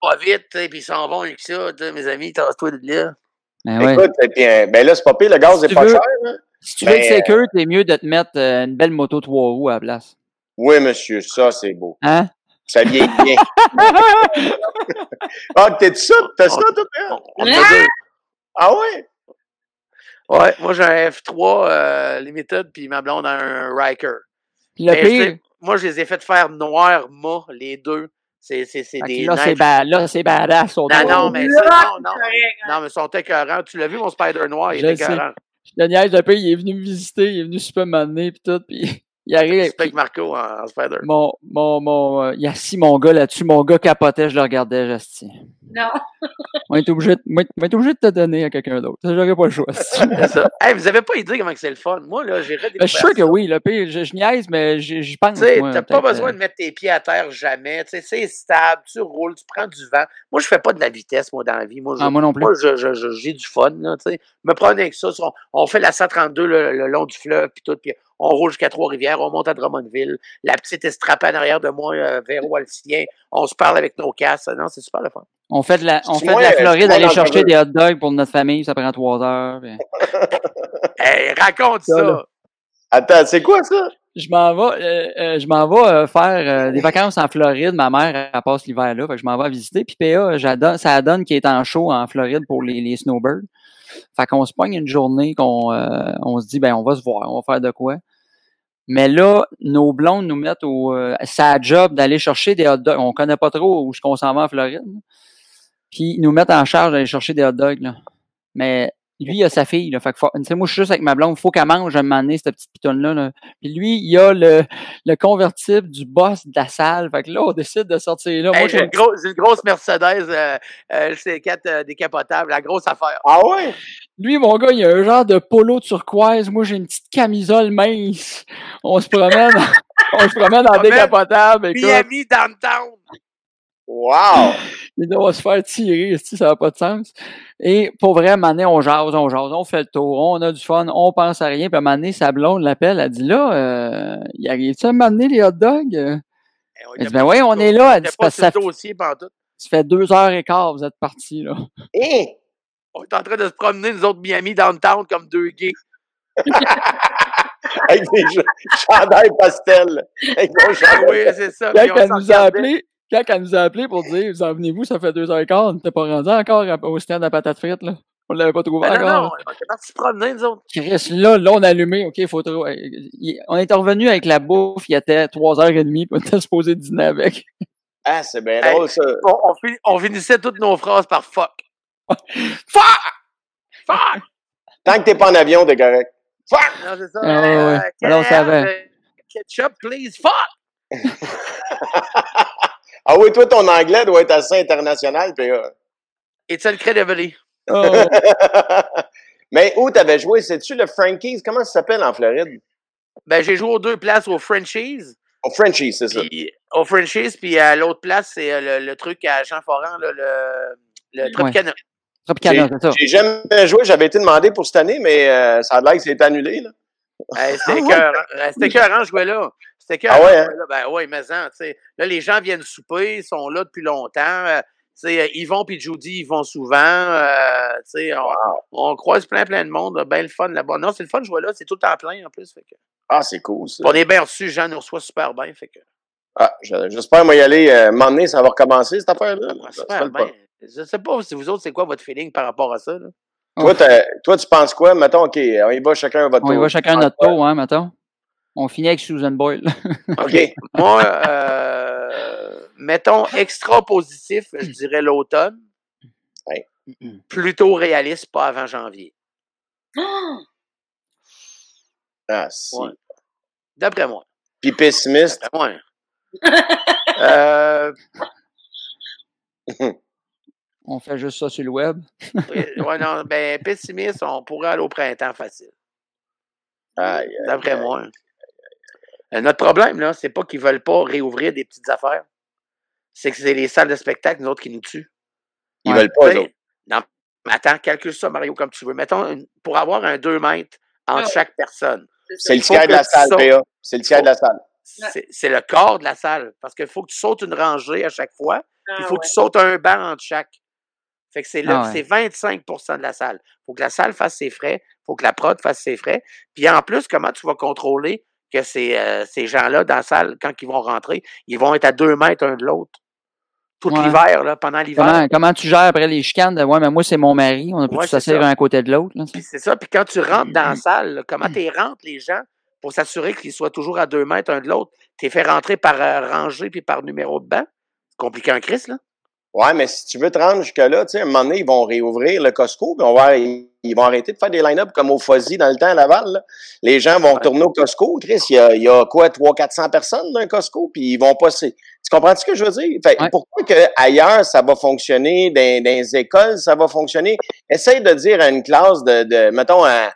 Pas vite, puis ils s'en vont avec ça, mes amis, tasse-toi de là. Ben. Écoute, puis, euh, ben là, c'est pas pire, le gaz Si est tu pas veux- cher, hein? Si tu veux le Ben, sécure, c'est mieux de te mettre euh, une belle moto trois roues à la place. Oui, monsieur, ça, c'est beau. Hein? Ça vieillit bien. ah, t'es ça? T'as ça, toi? On, on deux. Ah ouais? Ouais, moi j'ai un F3 euh, Limited, puis ma blonde a un Riker. Le je pire, moi, je les ai fait faire noir, mat, les deux. C'est des là, c'est ba- là, c'est badass. son Non, non, mais non, non. hein. Non, mais ils sont écœurants. Tu l'as vu, mon Spider noir, il Je est écœurant. Le niaise, le pire, il est venu me visiter, il est venu super m'amener, puis tout, puis il arrive. Puis Marco en, en Spider. Mon, mon, mon, euh, il a assis mon gars là-dessus, mon gars capotait, je le regardais, je dis, Non. on est obligé de, on est obligé de te donner à quelqu'un d'autre. J'aurais pas le choix. esti. C'est ça. Hey, vous avez pas idée comment que c'est le fun. Moi, là, j'ai Ben, je suis sûr que oui, le pire, je, je niaise, mais j'y pense. Tu sais, t'as pas besoin euh, de mettre tes pieds à terre jamais. Tu sais, c'est stable, tu roules, tu prends du vent. Moi, je fais pas de la vitesse, moi, dans la vie. Moi, je, Ah, moi non plus. Moi, je- je- je- j'ai du fun, là, tu sais. Me prenez avec ça. On, on fait la 132 le, le long du fleuve, puis tout, puis on roule jusqu'à Trois-Rivières, on monte à Drummondville. La petite est strappée en arrière de moi, euh, vers Walsien. On se parle avec nos casses. Non, c'est super le fun. On fait de la, on fait de la Floride, aller chercher des hot dogs pour notre famille, ça prend trois heures. puis- Hey, raconte Ça. Attends, c'est quoi ça? Je m'en vais, euh, euh, je m'en vais euh, faire euh, des vacances en Floride. Ma mère, elle passe l'hiver là, fait que je m'en vais visiter. Puis PA, ça donne qui est en show en Floride pour les, les snowbirds. Fait qu'on se pogne une journée qu'on euh, on se dit ben on va se voir, on va faire de quoi. Mais là, nos blondes nous mettent au euh, sa job d'aller chercher des hot dogs. On connaît pas trop où est-ce qu'on s'en va en Floride. Puis ils nous mettent en charge d'aller chercher des hot dogs. Là. Mais lui, il a sa fille. Là, fait que faut- moi, je suis juste avec ma blonde. Il faut qu'elle mange à un moment donné, cette petite pitonne-là. Là. Puis lui, il a le, le convertible du boss de la salle. Fait que là, on décide de sortir là. Moi, Hey, j'ai j'ai, une grosse, j'ai une grosse Mercedes euh, euh, C4 euh, décapotable, la grosse affaire. Ah ouais? Lui, mon gars, il a un genre de polo turquoise. Moi, j'ai une petite camisole mince. On se promène, on se promène en décapotable. Écoute, Miami Downtown. Wow! il doit se faire tirer, ça n'a pas de sens. Et pour vrai, à un moment donné, on jase, on jase, on fait le tour, on a du fun, on pense à rien. Puis à un moment donné, sa blonde l'appelle, elle dit là, euh, il arrive-tu à m'amener les hot dogs? Eh, Elle dit, ben oui, on est là. Elle dit, pas parce ça, dossier ça fait deux heures et quart, vous êtes partis, là. Hein? On est en train de se promener, nous autres, Miami Downtown, comme deux gays. Avec des ch- chandails pastel. Avec mon Ah chandail. oui, c'est ça. Quand Puis on elle nous a regardait. Quand elle nous a appelé pour dire, vous en venez-vous, ça fait deux heures et quart, on n'était pas rendu encore au stand à patates frites, là. On l'avait pas trouvé Ben non, encore. non, on est parti se promener, nous autres. Chris, là, là, on a allumé, OK, il faut trop. il- On est revenu avec la bouffe, il était 3h30, puis on était supposé dîner avec. Ah, c'est bien Hey, drôle, ça. On, on, fin- on finissait toutes nos phrases par fuck. Fuck! Fuck! Tant que t'es pas en avion, t'es correct. Fuck! Non, c'est ça. Ah, ouais, ouais. Alors, on savait. euh, Ketchup, please. Fuck! Ah oui, toi, ton anglais doit être assez international, puis. euh, It's incredible. Oh, Mais où t'avais joué? C'est-tu le Frankie's? Comment ça s'appelle en Floride? Ben, j'ai joué aux deux places au Frenchies. Au Frenchie's, c'est ça. Au Frenchies, puis à l'autre place, c'est euh, le, le truc à Jean Foran, le, le Tropicana. Tropicana, c'est ça. J'ai jamais joué, j'avais été demandé pour cette année, mais euh, ça a l'air que c'est annulé. Là. Hey, c'était Ah ouais? écœurant. Euh, C'était écœurant, je jouais là. C'était écœurant. Ah ouais, je hein? là. Ben ouais, mais en, tu sais. Là, les gens viennent souper, ils sont là depuis longtemps. Euh, tu sais, euh, Yvon puis Judy, ils vont souvent. Euh, tu sais, on, on croise plein, plein de monde. Ben le fun là-bas. Non, c'est le fun de jouer là. C'est tout en plein, en plus. Fait que... Ah, c'est cool, ça. On est bien reçus, Jean nous reçoit super bien. Fait que, Ah, je- j'espère, moi, y aller. Euh, donné, ça va recommencer, cette affaire-là. Ah, Ça. Je sais pas si vous autres, c'est quoi votre feeling par rapport à ça. Là? Toi, t'as- toi, tu penses quoi? Mettons, OK, on y va chacun à votre On y tour. va chacun penses notre tour, hein, mettons. On finit avec Susan Boyle. OK. Moi, euh, mettons extra positif, je dirais l'automne. Ouais. Plutôt réaliste, pas avant janvier. Ah, si. Ouais. D'après moi. Puis pessimiste? D'après moi. Euh, On fait juste ça sur le web. ouais, non, ben, pessimiste, on pourrait aller au printemps facile. D'après aïe. moi. Euh, notre problème, là, c'est pas qu'ils veulent pas réouvrir des petites affaires. C'est que c'est les salles de spectacle, nous autres, qui nous tuent. Ils Ouais. veulent pas, eux autres. Non, mais attends, calcule ça, Mario, comme tu veux. Mettons, une- pour avoir un 2 mètres entre Ah. chaque personne, C'est le faut tiers de la salle, sautes. PA. C'est le tiers de la salle. C'est c'est le corps de la salle. Parce qu'il faut que tu sautes une rangée à chaque fois. Ah, Il faut ouais. que tu sautes un banc entre chaque. Fait que c'est là, Ah ouais. c'est 25% de la salle. faut que la salle fasse ses frais. faut que la prod fasse ses frais. Puis en plus, comment tu vas contrôler que ces, euh, ces gens-là, dans la salle, quand ils vont rentrer, ils vont être à deux mètres un de l'autre? Tout Ouais. l'hiver, là, pendant l'hiver. Comment, comment tu gères après les chicanes de Ouais, mais moi, c'est mon mari. On a pu Ouais, s'asseoir ça. un à côté de l'autre. c'est ça. Puis quand tu rentres dans la salle, là, comment tu rentres les gens pour s'assurer qu'ils soient toujours à deux mètres un de l'autre? Tu fait rentrer par euh, rangée puis par numéro de banc? C'est compliqué un Christ, là. Ouais, mais si tu veux te rendre jusque-là, tu sais, à un moment donné, ils vont réouvrir le Costco, puis on va, ils, ils vont arrêter de faire des line-up comme au Fuzzy dans le temps à Laval. là. Les gens vont retourner au Costco. Chris, il y a, il y a quoi, 300-400 personnes dans un Costco, puis ils vont passer. Tu comprends ce que je veux dire? Fait, Ouais. Pourquoi que ailleurs ça va fonctionner, dans, dans les écoles, ça va fonctionner? Essaye de dire à une classe de, de mettons, à,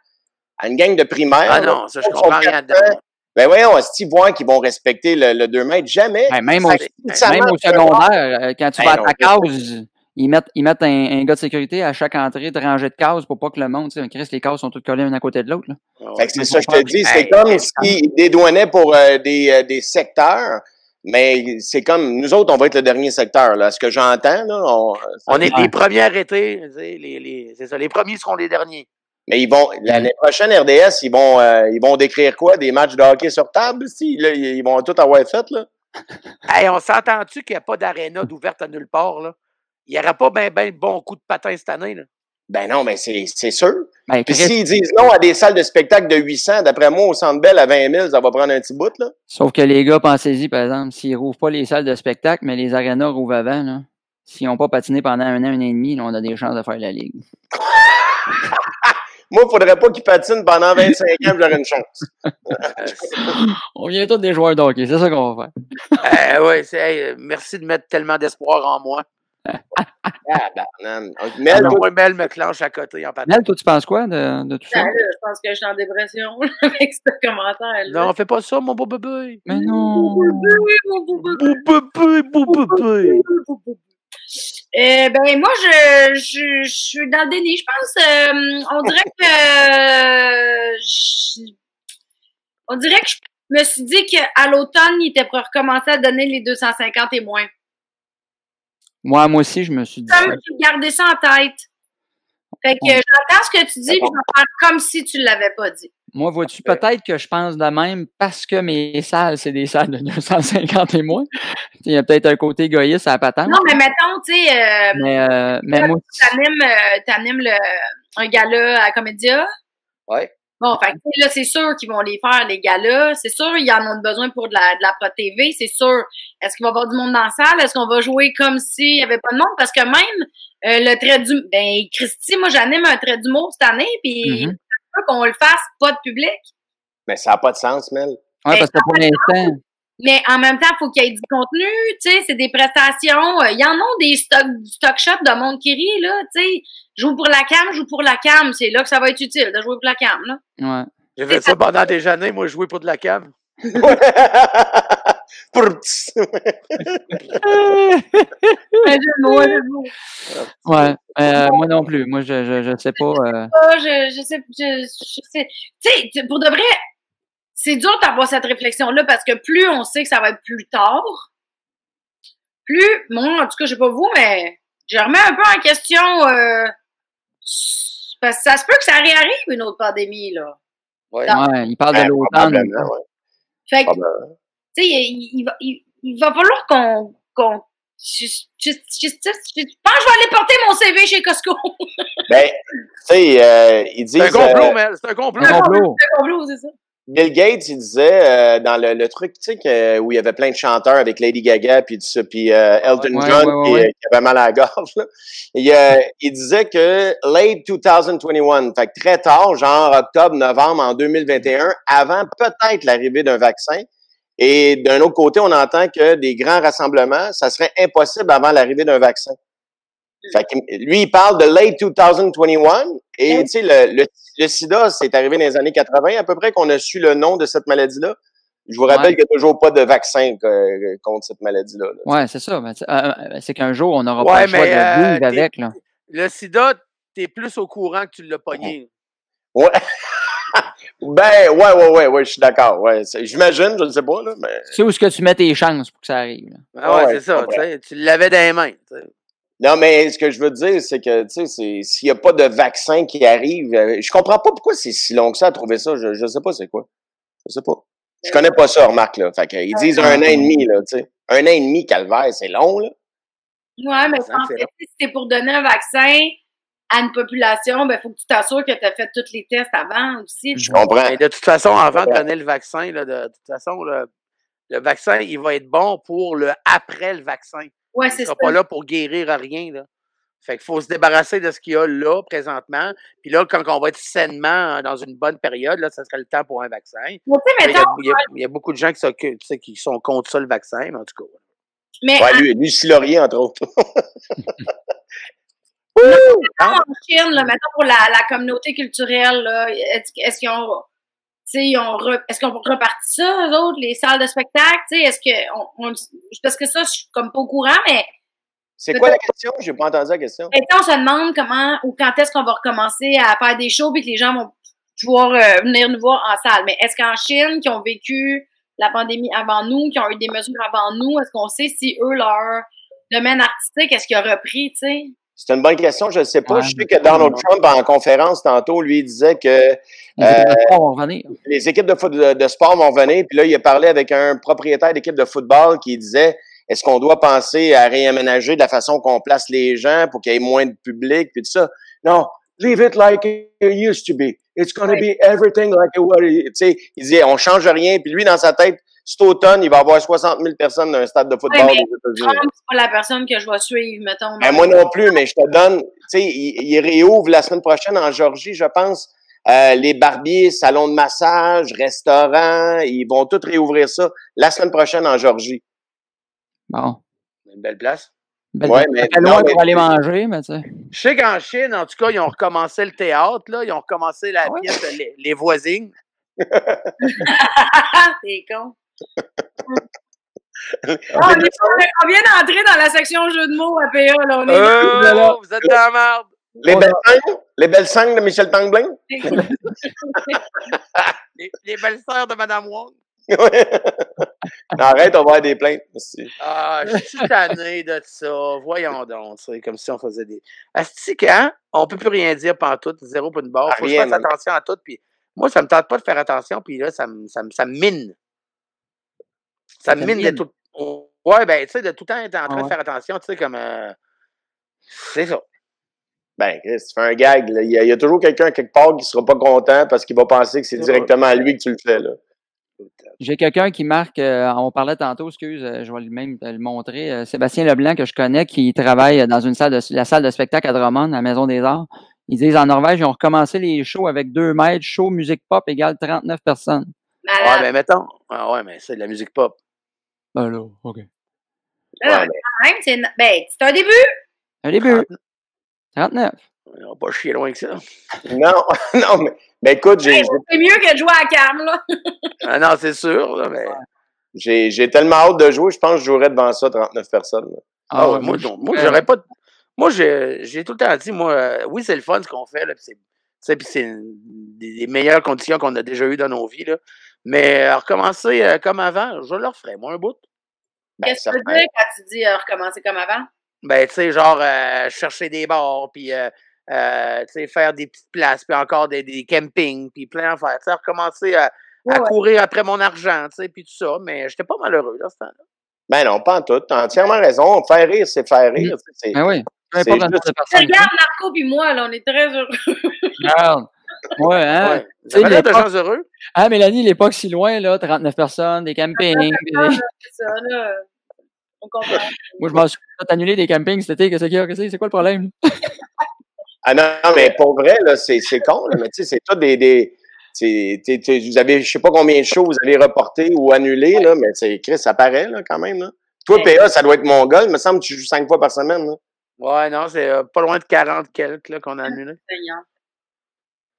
à une gang de primaire. Ah non, ça, je comprends rien dedans. Ben voyons, est-ce qu'ils voient qu'ils vont respecter le, le 2 mètres? Jamais. Ben, même, Ça- au, ça même au marche secondaire, euh, quand tu Ben vas à non, ta je case, ils mettent, ils mettent un, un gars de sécurité à chaque entrée de rangée de cases pour pas que le monde, tu sais, Chris, les cases sont toutes collées l'une à côté de l'autre. c'est ça que je te dis. C'est Hey, comme s'ils dédouanaient pour euh, des, euh, des secteurs, mais c'est comme nous autres, on va être le dernier secteur. Là. Ce que j'entends, là, on, On est les premiers arrêtés. Les, les, c'est ça, les premiers seront les derniers. Mais ils vont l'année prochaine RDS, ils vont euh, ils vont décrire quoi? Des matchs de hockey sur table si? Là, ils vont tout avoir fait là. Hey, on s'entend-tu qu'il n'y a pas d'aréna d'ouverte à nulle part? Là? Il n'y aura pas bien ben bon coup de patin cette année. Là. Ben non, mais c'est c'est sûr. Ben, Puis s'ils disent non à des salles de spectacle de 800, d'après moi au Centre Bell à 20 000, ça va prendre un petit bout là. Sauf que les gars, pensez-y, par exemple, s'ils rouvrent pas les salles de spectacle, mais les arénas rouvrent avant, là, s'ils n'ont pas patiné pendant un an, un an et demi, là, on a des chances de faire la ligue. Moi, il faudrait pas qu'ils patinent pendant 25 ans, j'aurais une chance. On vient tous des joueurs de hockey, c'est ça qu'on va faire. Euh, hey, merci de mettre tellement d'espoir en moi. Ah, banane. Mel, toi, me clenche à côté en. Mel, toi, tu penses quoi de, de tout ça? Là, je pense que je suis en dépression avec ce commentaire-là. Non, fais pas ça, mon beau bébé. Mais non! Oui, mon beau bébé. Beau bébé, beau bébé. Eh ben moi je, je, je suis dans le déni. Je pense euh, on dirait que euh, je- on dirait que je me suis dit qu'à l'automne, il était pour recommencer à donner les 250 et moins. Moi, moi aussi, je me suis dit. Comme j'ai gardé ça en tête. Fait que j'entends ce que tu dis, puis je vais faire comme si tu l'avais pas dit. Moi, vois-tu, peut-être que je pense de même parce que mes salles, c'est des salles de 250 et moins. Il y a peut-être un côté égoïste à la patente. Non, mais mettons, tu sais, euh, Mais, euh, mais moi, t'animes, euh, t'animes le, un gala à Comédia. Ouais. Bon, fait là, c'est sûr qu'ils vont les faire, les galas. C'est sûr, ils en ont besoin pour de la, de la Pro TV. C'est sûr. Est-ce qu'il va y avoir du monde dans la salle? Est-ce qu'on va jouer comme s'il n'y avait pas de monde? Parce que même euh, le trait du... Ben, Christy, moi, j'anime un trait d'humour cette année, puis Mhm. je veux qu'on le fasse pas de public. mais ça n'a pas de sens, Mel. ouais, parce que pour l'instant, Mais en même temps, il faut qu'il y ait du contenu, tu sais, c'est des prestations. Euh, Il y en a des stocks, du stock shot de monde qui rit, là, tu sais. Joue pour la cam, joue pour la cam. C'est là que ça va être utile de jouer pour la cam, là. ouais. J'ai fait ça pendant des années, moi, jouer pour de la cam. Ouais. Euh, moi non plus. Moi, je, je, je sais pas. euh, Ah, je, je sais, je, je sais. Tu sais, tu- pour de vrai, c'est dur d'avoir cette réflexion-là parce que plus on sait que ça va être plus tard, plus, moi, en tout cas, je sais pas vous, mais je remets un peu en question, euh, parce que ça se peut que ça réarrive une autre pandémie, là. Ouais. Ouais, il parle de Ben, l'automne. ouais. Fait que. Tu sais, il, il va, il, il va falloir qu'on. qu'on je, je, je, je, je pense que je vais aller porter mon CV chez Costco. Ben, tu sais, euh, ils disent. C'est un complot, euh, Mel. C'est un complot. Un complot. C'est complot, c'est ça. Bill Gates, il disait euh, dans le, le truc, tu sais, où il y avait plein de chanteurs avec Lady Gaga puis tout ça, puis euh, Elton Ouais, John ouais, ouais, qui, ouais. euh, qui avait mal à la gorge. Là. Il, euh, il disait que late 2021, fait que très tard, genre octobre, novembre en 2021, avant peut-être l'arrivée d'un vaccin. Et d'un autre côté, on entend que des grands rassemblements, ça serait impossible avant l'arrivée d'un vaccin. Fait que lui, il parle de late 2021 et Oui. tu sais, le, le, le sida, c'est arrivé dans les années 80 à peu près qu'on a su le nom de cette maladie-là. Je vous rappelle Ouais. qu'il n'y a toujours pas de vaccin que- contre cette maladie-là. là. Ouais, c'est ça. euh, euh, C'est qu'un jour, on n'aura Ouais, pas le choix mais, de euh, vivre avec. Là. Le sida, t'es plus au courant que tu l'as pogné. Ouais. ben, ouais, ouais, ouais, ouais, je suis d'accord. Ouais, j'imagine, je ne sais pas, là, mais. Tu sais où est-ce que tu mets tes chances pour que ça arrive. là? Ah ouais, Ouais, c'est ça. tu sais, Tu l'avais dans les mains. Non, mais ce que je veux dire, c'est que, tu sais, c'est- s'il n'y a pas de vaccin qui arrive, euh, je comprends pas pourquoi c'est si long que ça à trouver ça. Je, je sais pas c'est quoi. Je sais pas. Je connais pas ça, remarque, là. Fait que, ils disent un an et demi, là, tu sais. Un an et demi, calvaire, c'est long, là. Ouais, mais en fait, si c'est pour donner un vaccin à une population, ben, faut que tu t'assures que tu as fait tous les tests avant aussi. Je comprends. Mais de toute façon, avant de donner le vaccin, là, de, de toute façon, le, le vaccin, il va être bon pour le après le vaccin. Ouais, Il c'est sera ça. pas là pour guérir à rien. Là. Fait qu'il faut se débarrasser de ce qu'il y a là, présentement. Puis là, quand on va être sainement euh, dans une bonne période, là, ça serait le temps pour un vaccin. Mais tu sais, Il y, a, mettons, il y a- il y a beaucoup de gens qui, s'occupent- tu sais, qui sont contre ça, le vaccin, mais en tout cas. mais Ouais, lui, Laurier, entre autres. en Chine, là, mettons pour la, la communauté culturelle, est-ce qu'ils ont. Est-ce qu'on reparti ça, eux autres, les salles de spectacle? Est-ce que. On, on- parce que ça, je suis comme pas au courant, mais C'est quoi la question? J'ai pas entendu la question. maintenant, on se demande comment ou quand est-ce qu'on va recommencer à faire des shows et que les gens vont pouvoir euh, venir nous voir en salle. Mais est-ce qu'en Chine, qui ont vécu la pandémie avant nous, qui ont eu des mesures avant nous, est-ce qu'on sait si eux, leur domaine artistique, est-ce qu'il a repris, tu sais? C'est une bonne question, je ne sais pas. Ouais, je sais que Donald. Trump, en conférence tantôt, lui, il disait que Les Euh, équipes de sport vont revenir. les équipes de, foot- de, de sport vont venir. Puis là, il a parlé avec un propriétaire d'équipe de football qui disait est-ce qu'on doit penser à réaménager de la façon qu'on place les gens pour qu'il y ait moins de public, puis tout ça? Non, leave it like it used to be. It's going to be everything like it was. Tu sais, il disait on change rien. Puis lui, dans sa tête, cet automne, il va avoir 60 000 personnes dans un stade de football mais aux États-Unis. Trump, c'est pas la personne que je vais suivre, mettons. Ben, moi non plus, mais je te donne, tu sais, il, il réouvre la semaine prochaine en Georgie, je pense. Euh, les barbiers, salons de massage, restaurants, ils vont tous réouvrir ça la semaine prochaine en Georgie. Bon. Une belle place. Ben, Ouais, mais- non, loin mais- pour aller manger, mais tu sais. Je sais qu'en Chine, en tout cas, ils ont recommencé le théâtre, là. Ils ont recommencé la Ah ouais? pièce Les, les voisines. c'est con. Ah, on, est- on vient d'entrer dans la section jeu de mots à PA, là. On est Euh, là. vous êtes dans la merde. Les belles sangs, les belles sangs de Michel Tanglin. Les, les belles-sœurs de Madame Wong. Arrête, on va avoir des plaintes. Merci. Ah, je suis tanné de ça. Voyons donc. C'est comme si on faisait des. Asti, quand on peut plus rien dire pantoute, zéro pour une barre. Faut que je fasse attention à tout. Puis moi, ça me tente pas de faire attention. Puis là, ça me, ça me, ça me mine. Ça me mine de tout. Ouais, ben, tu sais, de tout le temps être en train Ah de ouais. faire attention. Tu sais, comme. euh, C'est ça. Ben, Chris, tu fais un gag. là. Il y, a, il y a toujours quelqu'un quelque part qui sera pas content parce qu'il va penser que c'est directement à lui que tu le fais. Là. J'ai quelqu'un qui marque, euh, on parlait tantôt, excuse, euh, je vais lui-même te le montrer, euh, Sébastien Leblanc, que je connais, qui travaille dans une salle de, la salle de spectacle à Drummond, à la Maison des Arts. Ils disent en Norvège, ils ont recommencé les shows avec deux mètres, show, musique pop égale 39 personnes. Ouais, malade. ben, mettons. Ah, ouais, mais c'est de la musique pop. Ben là, OK. Non, Ouais, mais quand même, c'est ben, c'est un début. Un début. 39. On va pas chier loin que ça. Non, non, mais ben, écoute, j'ai Hey, c'est mieux que de jouer à Cam, là. Ah non, c'est sûr. Là, mais... j'ai- j'ai tellement hâte de jouer, je pense que je jouerais devant ça 39 personnes. là. Ah, ouais, ouais, moi, non, moi, j'aurais pas. de- Moi, j'ai j'ai tout le temps dit, moi, euh, oui, c'est le fun ce qu'on fait, là, puis c'est, tu sais, puis c'est une- des, des meilleures conditions qu'on a déjà eues dans nos vies, là. Mais euh, recommencer euh, comme avant, je le referais, moi, un bout. Ben, Qu'est-ce que tu veux dire quand tu dis euh, recommencer comme avant? Ben, tu sais, genre, euh, chercher des bars, puis euh, euh, tu sais, faire des petites places, puis encore des, des campings, puis plein d'affaires. Tu sais, recommencer à, à Ouais, ouais. courir après mon argent, tu sais, puis tout ça. Mais j'étais pas malheureux, là, ce temps-là. Ben non, pas en tout. T'as entièrement raison. Faire rire, c'est faire rire. C'est- Ben oui. Peu importe juste-. Regarde, Marco puis moi, là, on est très heureux. Regarde. Ouais, hein? Ouais. Tu sais, de gens heureux. Ah, Mélanie, l'époque si loin, là, 39 personnes, des campings. des- C'est ça, là. On comprend. Moi, je m'en suis fait annuler des campings cet été. Qu'est-ce qu'il y a? Qu'est-ce que c'est? C'est quoi le problème? Ah non, non, mais pour vrai, là, c'est, c'est con, là, mais tu sais, c'est tout des. des c'est- t'es- t'es- vous avez, je sais pas combien de shows vous avez reportés ou annulés, là, mais c'est Chris, ça paraît, là, quand même. Là. Toi. PA, ça doit être mon gars. Il me semble que tu joues cinq fois par semaine. Là. Ouais, non, c'est euh, pas loin de 40 quelques là, qu'on a annulé.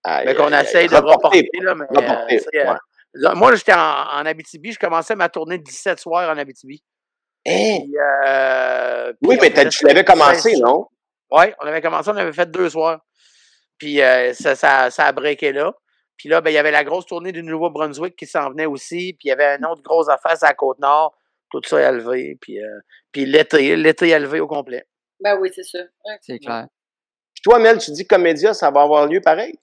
Aïe, Mais qu'on essaye de Reporter, reporter, là, mais reporter, euh, tu sais, ouais. là, moi, j'étais en, en Abitibi, je commençais ma tournée de 17 soirs en Abitibi. Hein? Puis, euh, Oui, mais tu l'avais commencé, 16 non? Oui, on avait commencé, on avait fait deux soirs. Puis euh, ça, ça, ça a breaké là. Puis là, ben, il y avait la grosse tournée du Nouveau-Brunswick qui s'en venait aussi. Puis il y avait une autre grosse affaire à la Côte-Nord. Tout ça élevé. Puis, euh, puis l'été, l'été élevé au complet. Ben oui, c'est ça. C'est clair. Puis toi, Mel, tu dis que Comédia, ça va avoir lieu pareil?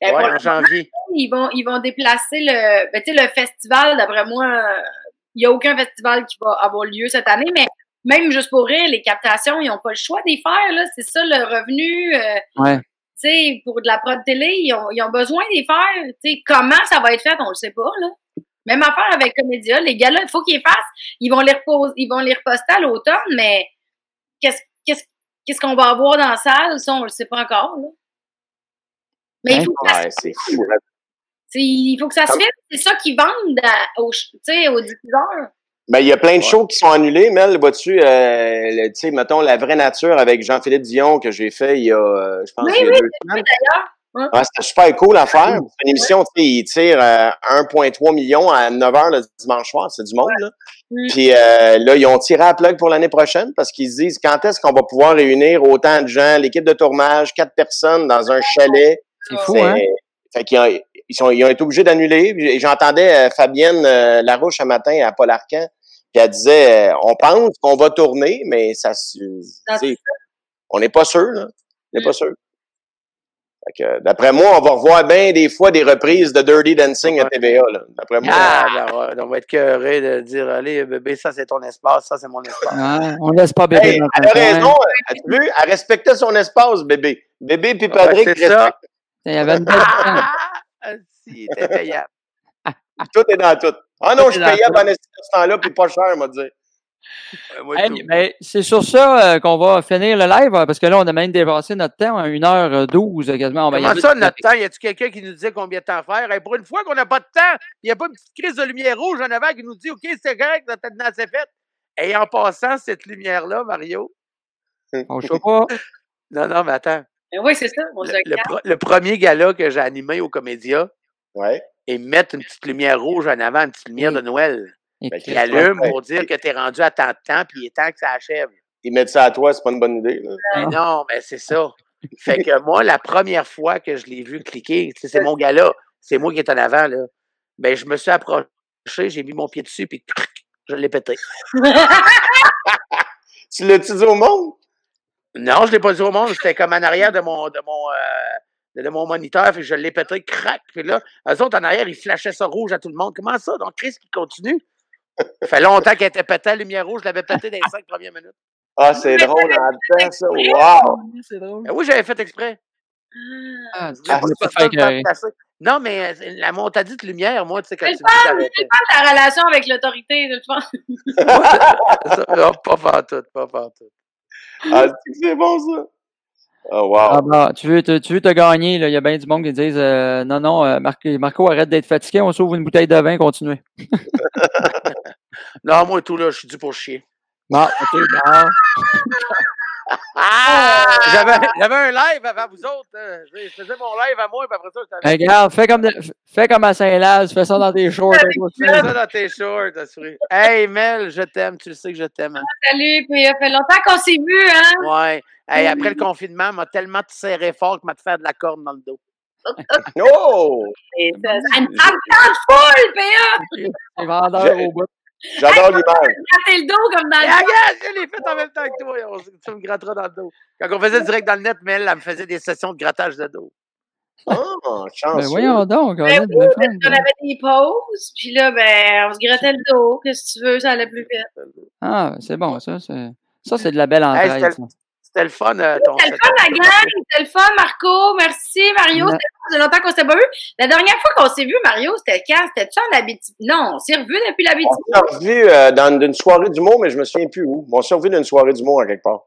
Ben, Ouais, en janvier. ils vont, ils vont déplacer le, ben, le festival, d'après moi, il n'y a aucun festival qui va avoir lieu cette année, mais même juste pour rire, les captations, ils n'ont pas le choix d'y faire, là. C'est ça le revenu, euh, Ouais. tu sais, pour de la prod télé, ils ont, ils ont besoin d'y faire. Tu sais, comment ça va être fait, on le sait pas, là. Même affaire avec Comédia, les gars-là, il faut qu'ils fassent. Ils vont les repos- ils vont les reposter à l'automne, mais qu'est-ce, qu'est-ce, qu'est-ce qu'on va avoir dans la salle, ça, on le sait pas encore, là. Mais il Ouais. faut que ça Ouais, c'est fou. là. T'sais, il faut que ça se filme, c'est ça qu'ils vendent à- aux, diffuseurs. Ben, il y a plein de shows qui sont annulés, Mel, vois-tu, euh, le- tu sais, mettons, La Vraie Nature avec Jean-Philippe Dion que j'ai fait il y a, euh, je pense, Oui, il y a oui, deux semaines. d'ailleurs. Ouais, c'était super cool à faire. C'est une émission, tu sais, il tire euh, 1,3 million à 9 h le dimanche soir. C'est du monde, là. Mm. Puis euh, là, ils ont tiré à plug pour l'année prochaine parce qu'ils se disent quand est-ce qu'on va pouvoir réunir autant de gens, l'équipe de tournage, quatre personnes dans un chalet. C'est fou, hein? Fait qu'ils ont, ils, sont, ils ont été obligés d'annuler. J'entendais euh, Fabienne euh, Larouche un matin à Paul Arcan, puis elle disait euh, on pense qu'on va tourner, mais ça on n'est pas sûr, là. On n'est Mm. pas sûr. Fait que, d'après moi, on va revoir bien des fois des reprises de Dirty Dancing à Ouais. TVA. D'après moi. Ah, on va être cœuré de dire Allez, bébé, ça c'est ton espace, ça c'est mon espace. Ouais, on laisse pas bébé Hey, elle a raison. As-tu vu? Elle respectait son espace, bébé. Bébé puis Patrick Ouais, c'est ça. respectent. Il y avait une belle Ah, si, il était payable. Tout est dans tout. Ah non, Tout je payais pendant ce temps-là, puis pas cher, m'a dit. Euh, moi, Hey, c'est sur ça euh, qu'on va finir le live, euh, parce que là, on a même dépassé notre temps à 1h12 euh, quasiment. On va y Comment aller. ça, notre temps? Y a-tu quelqu'un qui nous disait combien de temps faire? Hey, pour une fois qu'on n'a pas de temps, il n'y a pas une petite crise de lumière rouge en avant qui nous dit OK, c'est correct, notre temps c'est fait. Et en passant, cette lumière-là, Mario. On ne pas. Non, non, mais attends. Oui, c'est ça. On Le, le pro- le premier gala que j'ai animé au Comédia, Ouais. et mettre une petite lumière rouge en avant, une petite lumière de Noël, Ben, qui allume pour dire que tu es rendu à tant de temps, puis il est temps que ça achève. Ils mettent ça à toi, c'est pas une bonne idée, là. Mais non, mais c'est ça. Fait que moi, la première fois que je l'ai vu cliquer, c'est mon gars-là, c'est moi qui est en avant, là. Ben, je me suis approché, j'ai mis mon pied dessus, puis je l'ai pété. Tu l'as-tu dit au monde? Non, je l'ai pas dit au monde, c'était comme en arrière de mon de mon euh, de mon moniteur, puis je l'ai pété, crac, puis là, eux autres en arrière, ils flashaient ça rouge à tout le monde. Comment ça? Donc, Chris qui continue? Ça fait longtemps qu'elle était pétée, la lumière rouge, je l'avais pété dans les cinq premières minutes. Ah, c'est drôle en même temps, ça. Wow! C'est drôle. Ben oui, j'avais fait exprès. Ah, voulais ah, pas que pas. Non, mais euh, la montadite lumière, moi, tu sais, quand tu le me dis fun, d'arrêter. Ta relation avec l'autorité, je pense. Ça, non, pas pantoute, pas pantoute. Ah, c'est bon, ça. Oh, wow. Ah bah, tu veux te, tu veux te gagner, là. Il y a bien du monde qui disent euh, non, non, euh, Marco, Marco, arrête d'être fatigué, on s'ouvre une bouteille de vin, continuez. Non, moi, tout là, je suis dû pour chier. Bon, ok, bon. J'avais j'avais un live avant vous autres. hein. Je faisais mon live à moi, puis après ça, je t'avais Regarde, fais comme, de- fais comme à Saint-Laz, fais ça dans tes shorts. fait ça dans tes shorts, assuré. Hey, Mel, je t'aime. Tu le sais que je t'aime. hein. Salut, puis il fait longtemps qu'on s'est vu, hein? Ouais. Hey, après le confinement, m'a tellement serré fort que m'a fait de la corde dans le dos. Oh! Et ça- En en temps de foule, PA! Vendeur au bout. J'adore l'image. Gratter le dos comme dans le regarde, je l'ai fait en même temps que toi. On, tu me gratteras dans le dos. Quand on faisait direct dans le net, mais elle, elle me faisait des sessions de grattage de dos. Oh, Ben chanceux. voyons donc, Ben oui, fun, qu'on avait des pauses, puis là, ben, on se grattait le dos. Qu'est-ce que tu veux, ça allait plus vite. Ah, c'est bon, ça. c'est- Ça, c'est de la belle Hey, entraide. c'était- ça. C'était le fun, euh, ton C'était le fun, la gang! C'était le fun, Marco! Merci, Mario! C'était ça faisait longtemps qu'on s'était pas vu. La dernière fois qu'on s'est vu, Mario, c'était quand? C'était-tu en Abitibi? Non, on s'est revus depuis On l'Abitibi. s'est revu euh, dans une soirée d'humour, mais je me souviens plus où. On s'est revu d'une soirée d'humour à quelque part.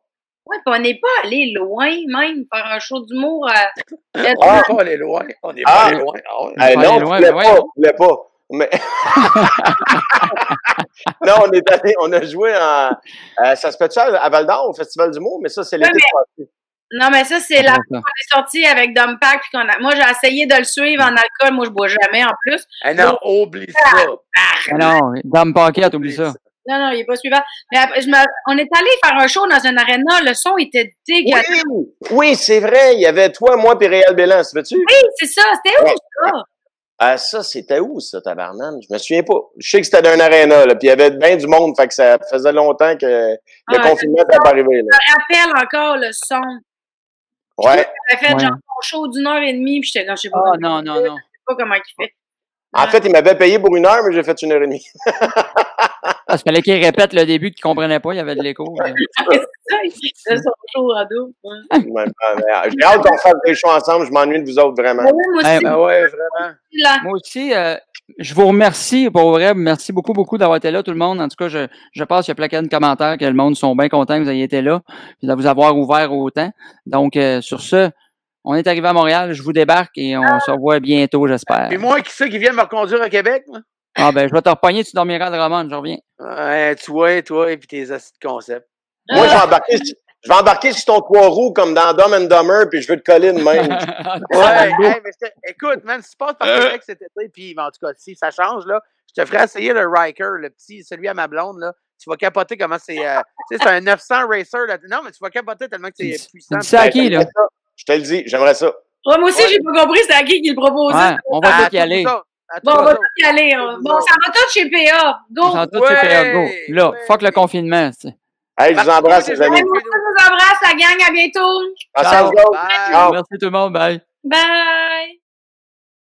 Ouais, puis on n'est pas allé loin, même, faire un show d'humour. euh, On n'est Ah. pas allé loin. On n'est Ah. pas allé loin. Ah ouais. On Eh peut non, loin, ben pas, voyons. je voulais pas. Mais... non, on est allé, on a joué en, euh, ça se peut-tu à à Val d'Or au Festival d'humour, mais ça, c'est Ouais, l'été passé. Non, mais ça, c'est la Ah, fois qu'on est sorti avec Dom Pack, puis qu'on a... Moi, j'ai essayé de le suivre en alcool. Moi, je bois jamais, en plus. Eh non, oublie ça. Ah non, Dame Paquette, oublie ça. Non, non, il est pas suivant. Mais après, je me... on est allé faire un show dans un aréna. Le son était dégueulasse. Oui, oui c'est vrai. Il y avait toi, moi, puis Réal Bélan, fait-tu? Oui, c'est ça. C'était où, ça? Ah, ça, c'était où, ça, tabarnane? Je me souviens pas. Je sais que c'était d'un aréna, là, puis il y avait bien du monde, fait que ça faisait longtemps que le Ah, confinement n'était pas arrivé, là. Je me rappelle encore le son. Ouais. J'avais fait Ouais. genre un show d'une heure et demie, puis j'étais je sais pas, Ah comment- non, non, non. je sais pas comment il fait. En fait, il m'avait payé pour une heure, mais j'ai fait une heure et demie. Parce qu'il fallait qu'il répète le début qu'il ne comprenait pas, il y avait de l'écho. c'est ça, son show en double. Ouais. Ouais, J'ai hâte qu'on fasse des shows ensemble. Je m'ennuie de vous autres, vraiment. Ben oui, moi aussi, Ben ouais, vraiment. Moi aussi, euh, je vous remercie pour vrai. Merci beaucoup, beaucoup d'avoir été là, tout le monde. En tout cas, je, je pense qu'il y a plein de commentaires que le monde sont bien contents que vous ayez été là et de vous avoir ouvert autant. Donc, euh, sur ce, on est arrivé à Montréal. Je vous débarque et on se revoit bientôt, j'espère. Puis moi, qui c'est qui vient me reconduire à Québec? moi? Ah ben, je vais te repogner, tu dormiras à Drummond, je reviens. Ouais, tu vois, toi, et puis tes astuces de concept. Moi, je vais embarquer, sur- je vais embarquer sur ton trois roues comme dans Dumb and Dumber, puis je veux te coller de même. Ouais, hey, mais c'est- écoute, man, si tu passes par Québec cet été, puis en tout cas, si ça change, là, je te ferai essayer le Riker, le petit, celui à ma blonde, là. Tu vas capoter comment c'est. euh, tu sais, c'est un 900 racer. Là. Non, mais tu vas capoter tellement que c'est puissant. ça à qui, là? Je te le dis, j'aimerais ça. Ouais, moi aussi, Ouais. j'ai pas compris c'était à qui qui le proposait. Ouais, on va À tous y aller. Bon, on les va tous y aller. on- Bon, ça va tout chez PA. Go! On s'en tous Ouais, chez PA, go. Là, fuck le confinement. c'est- Hey, je vous embrasse, les amis. Je vous embrasse, la gang. À bientôt. À Ciao. vous autres. Bye. Ciao. Merci tout le monde, bye. Bye!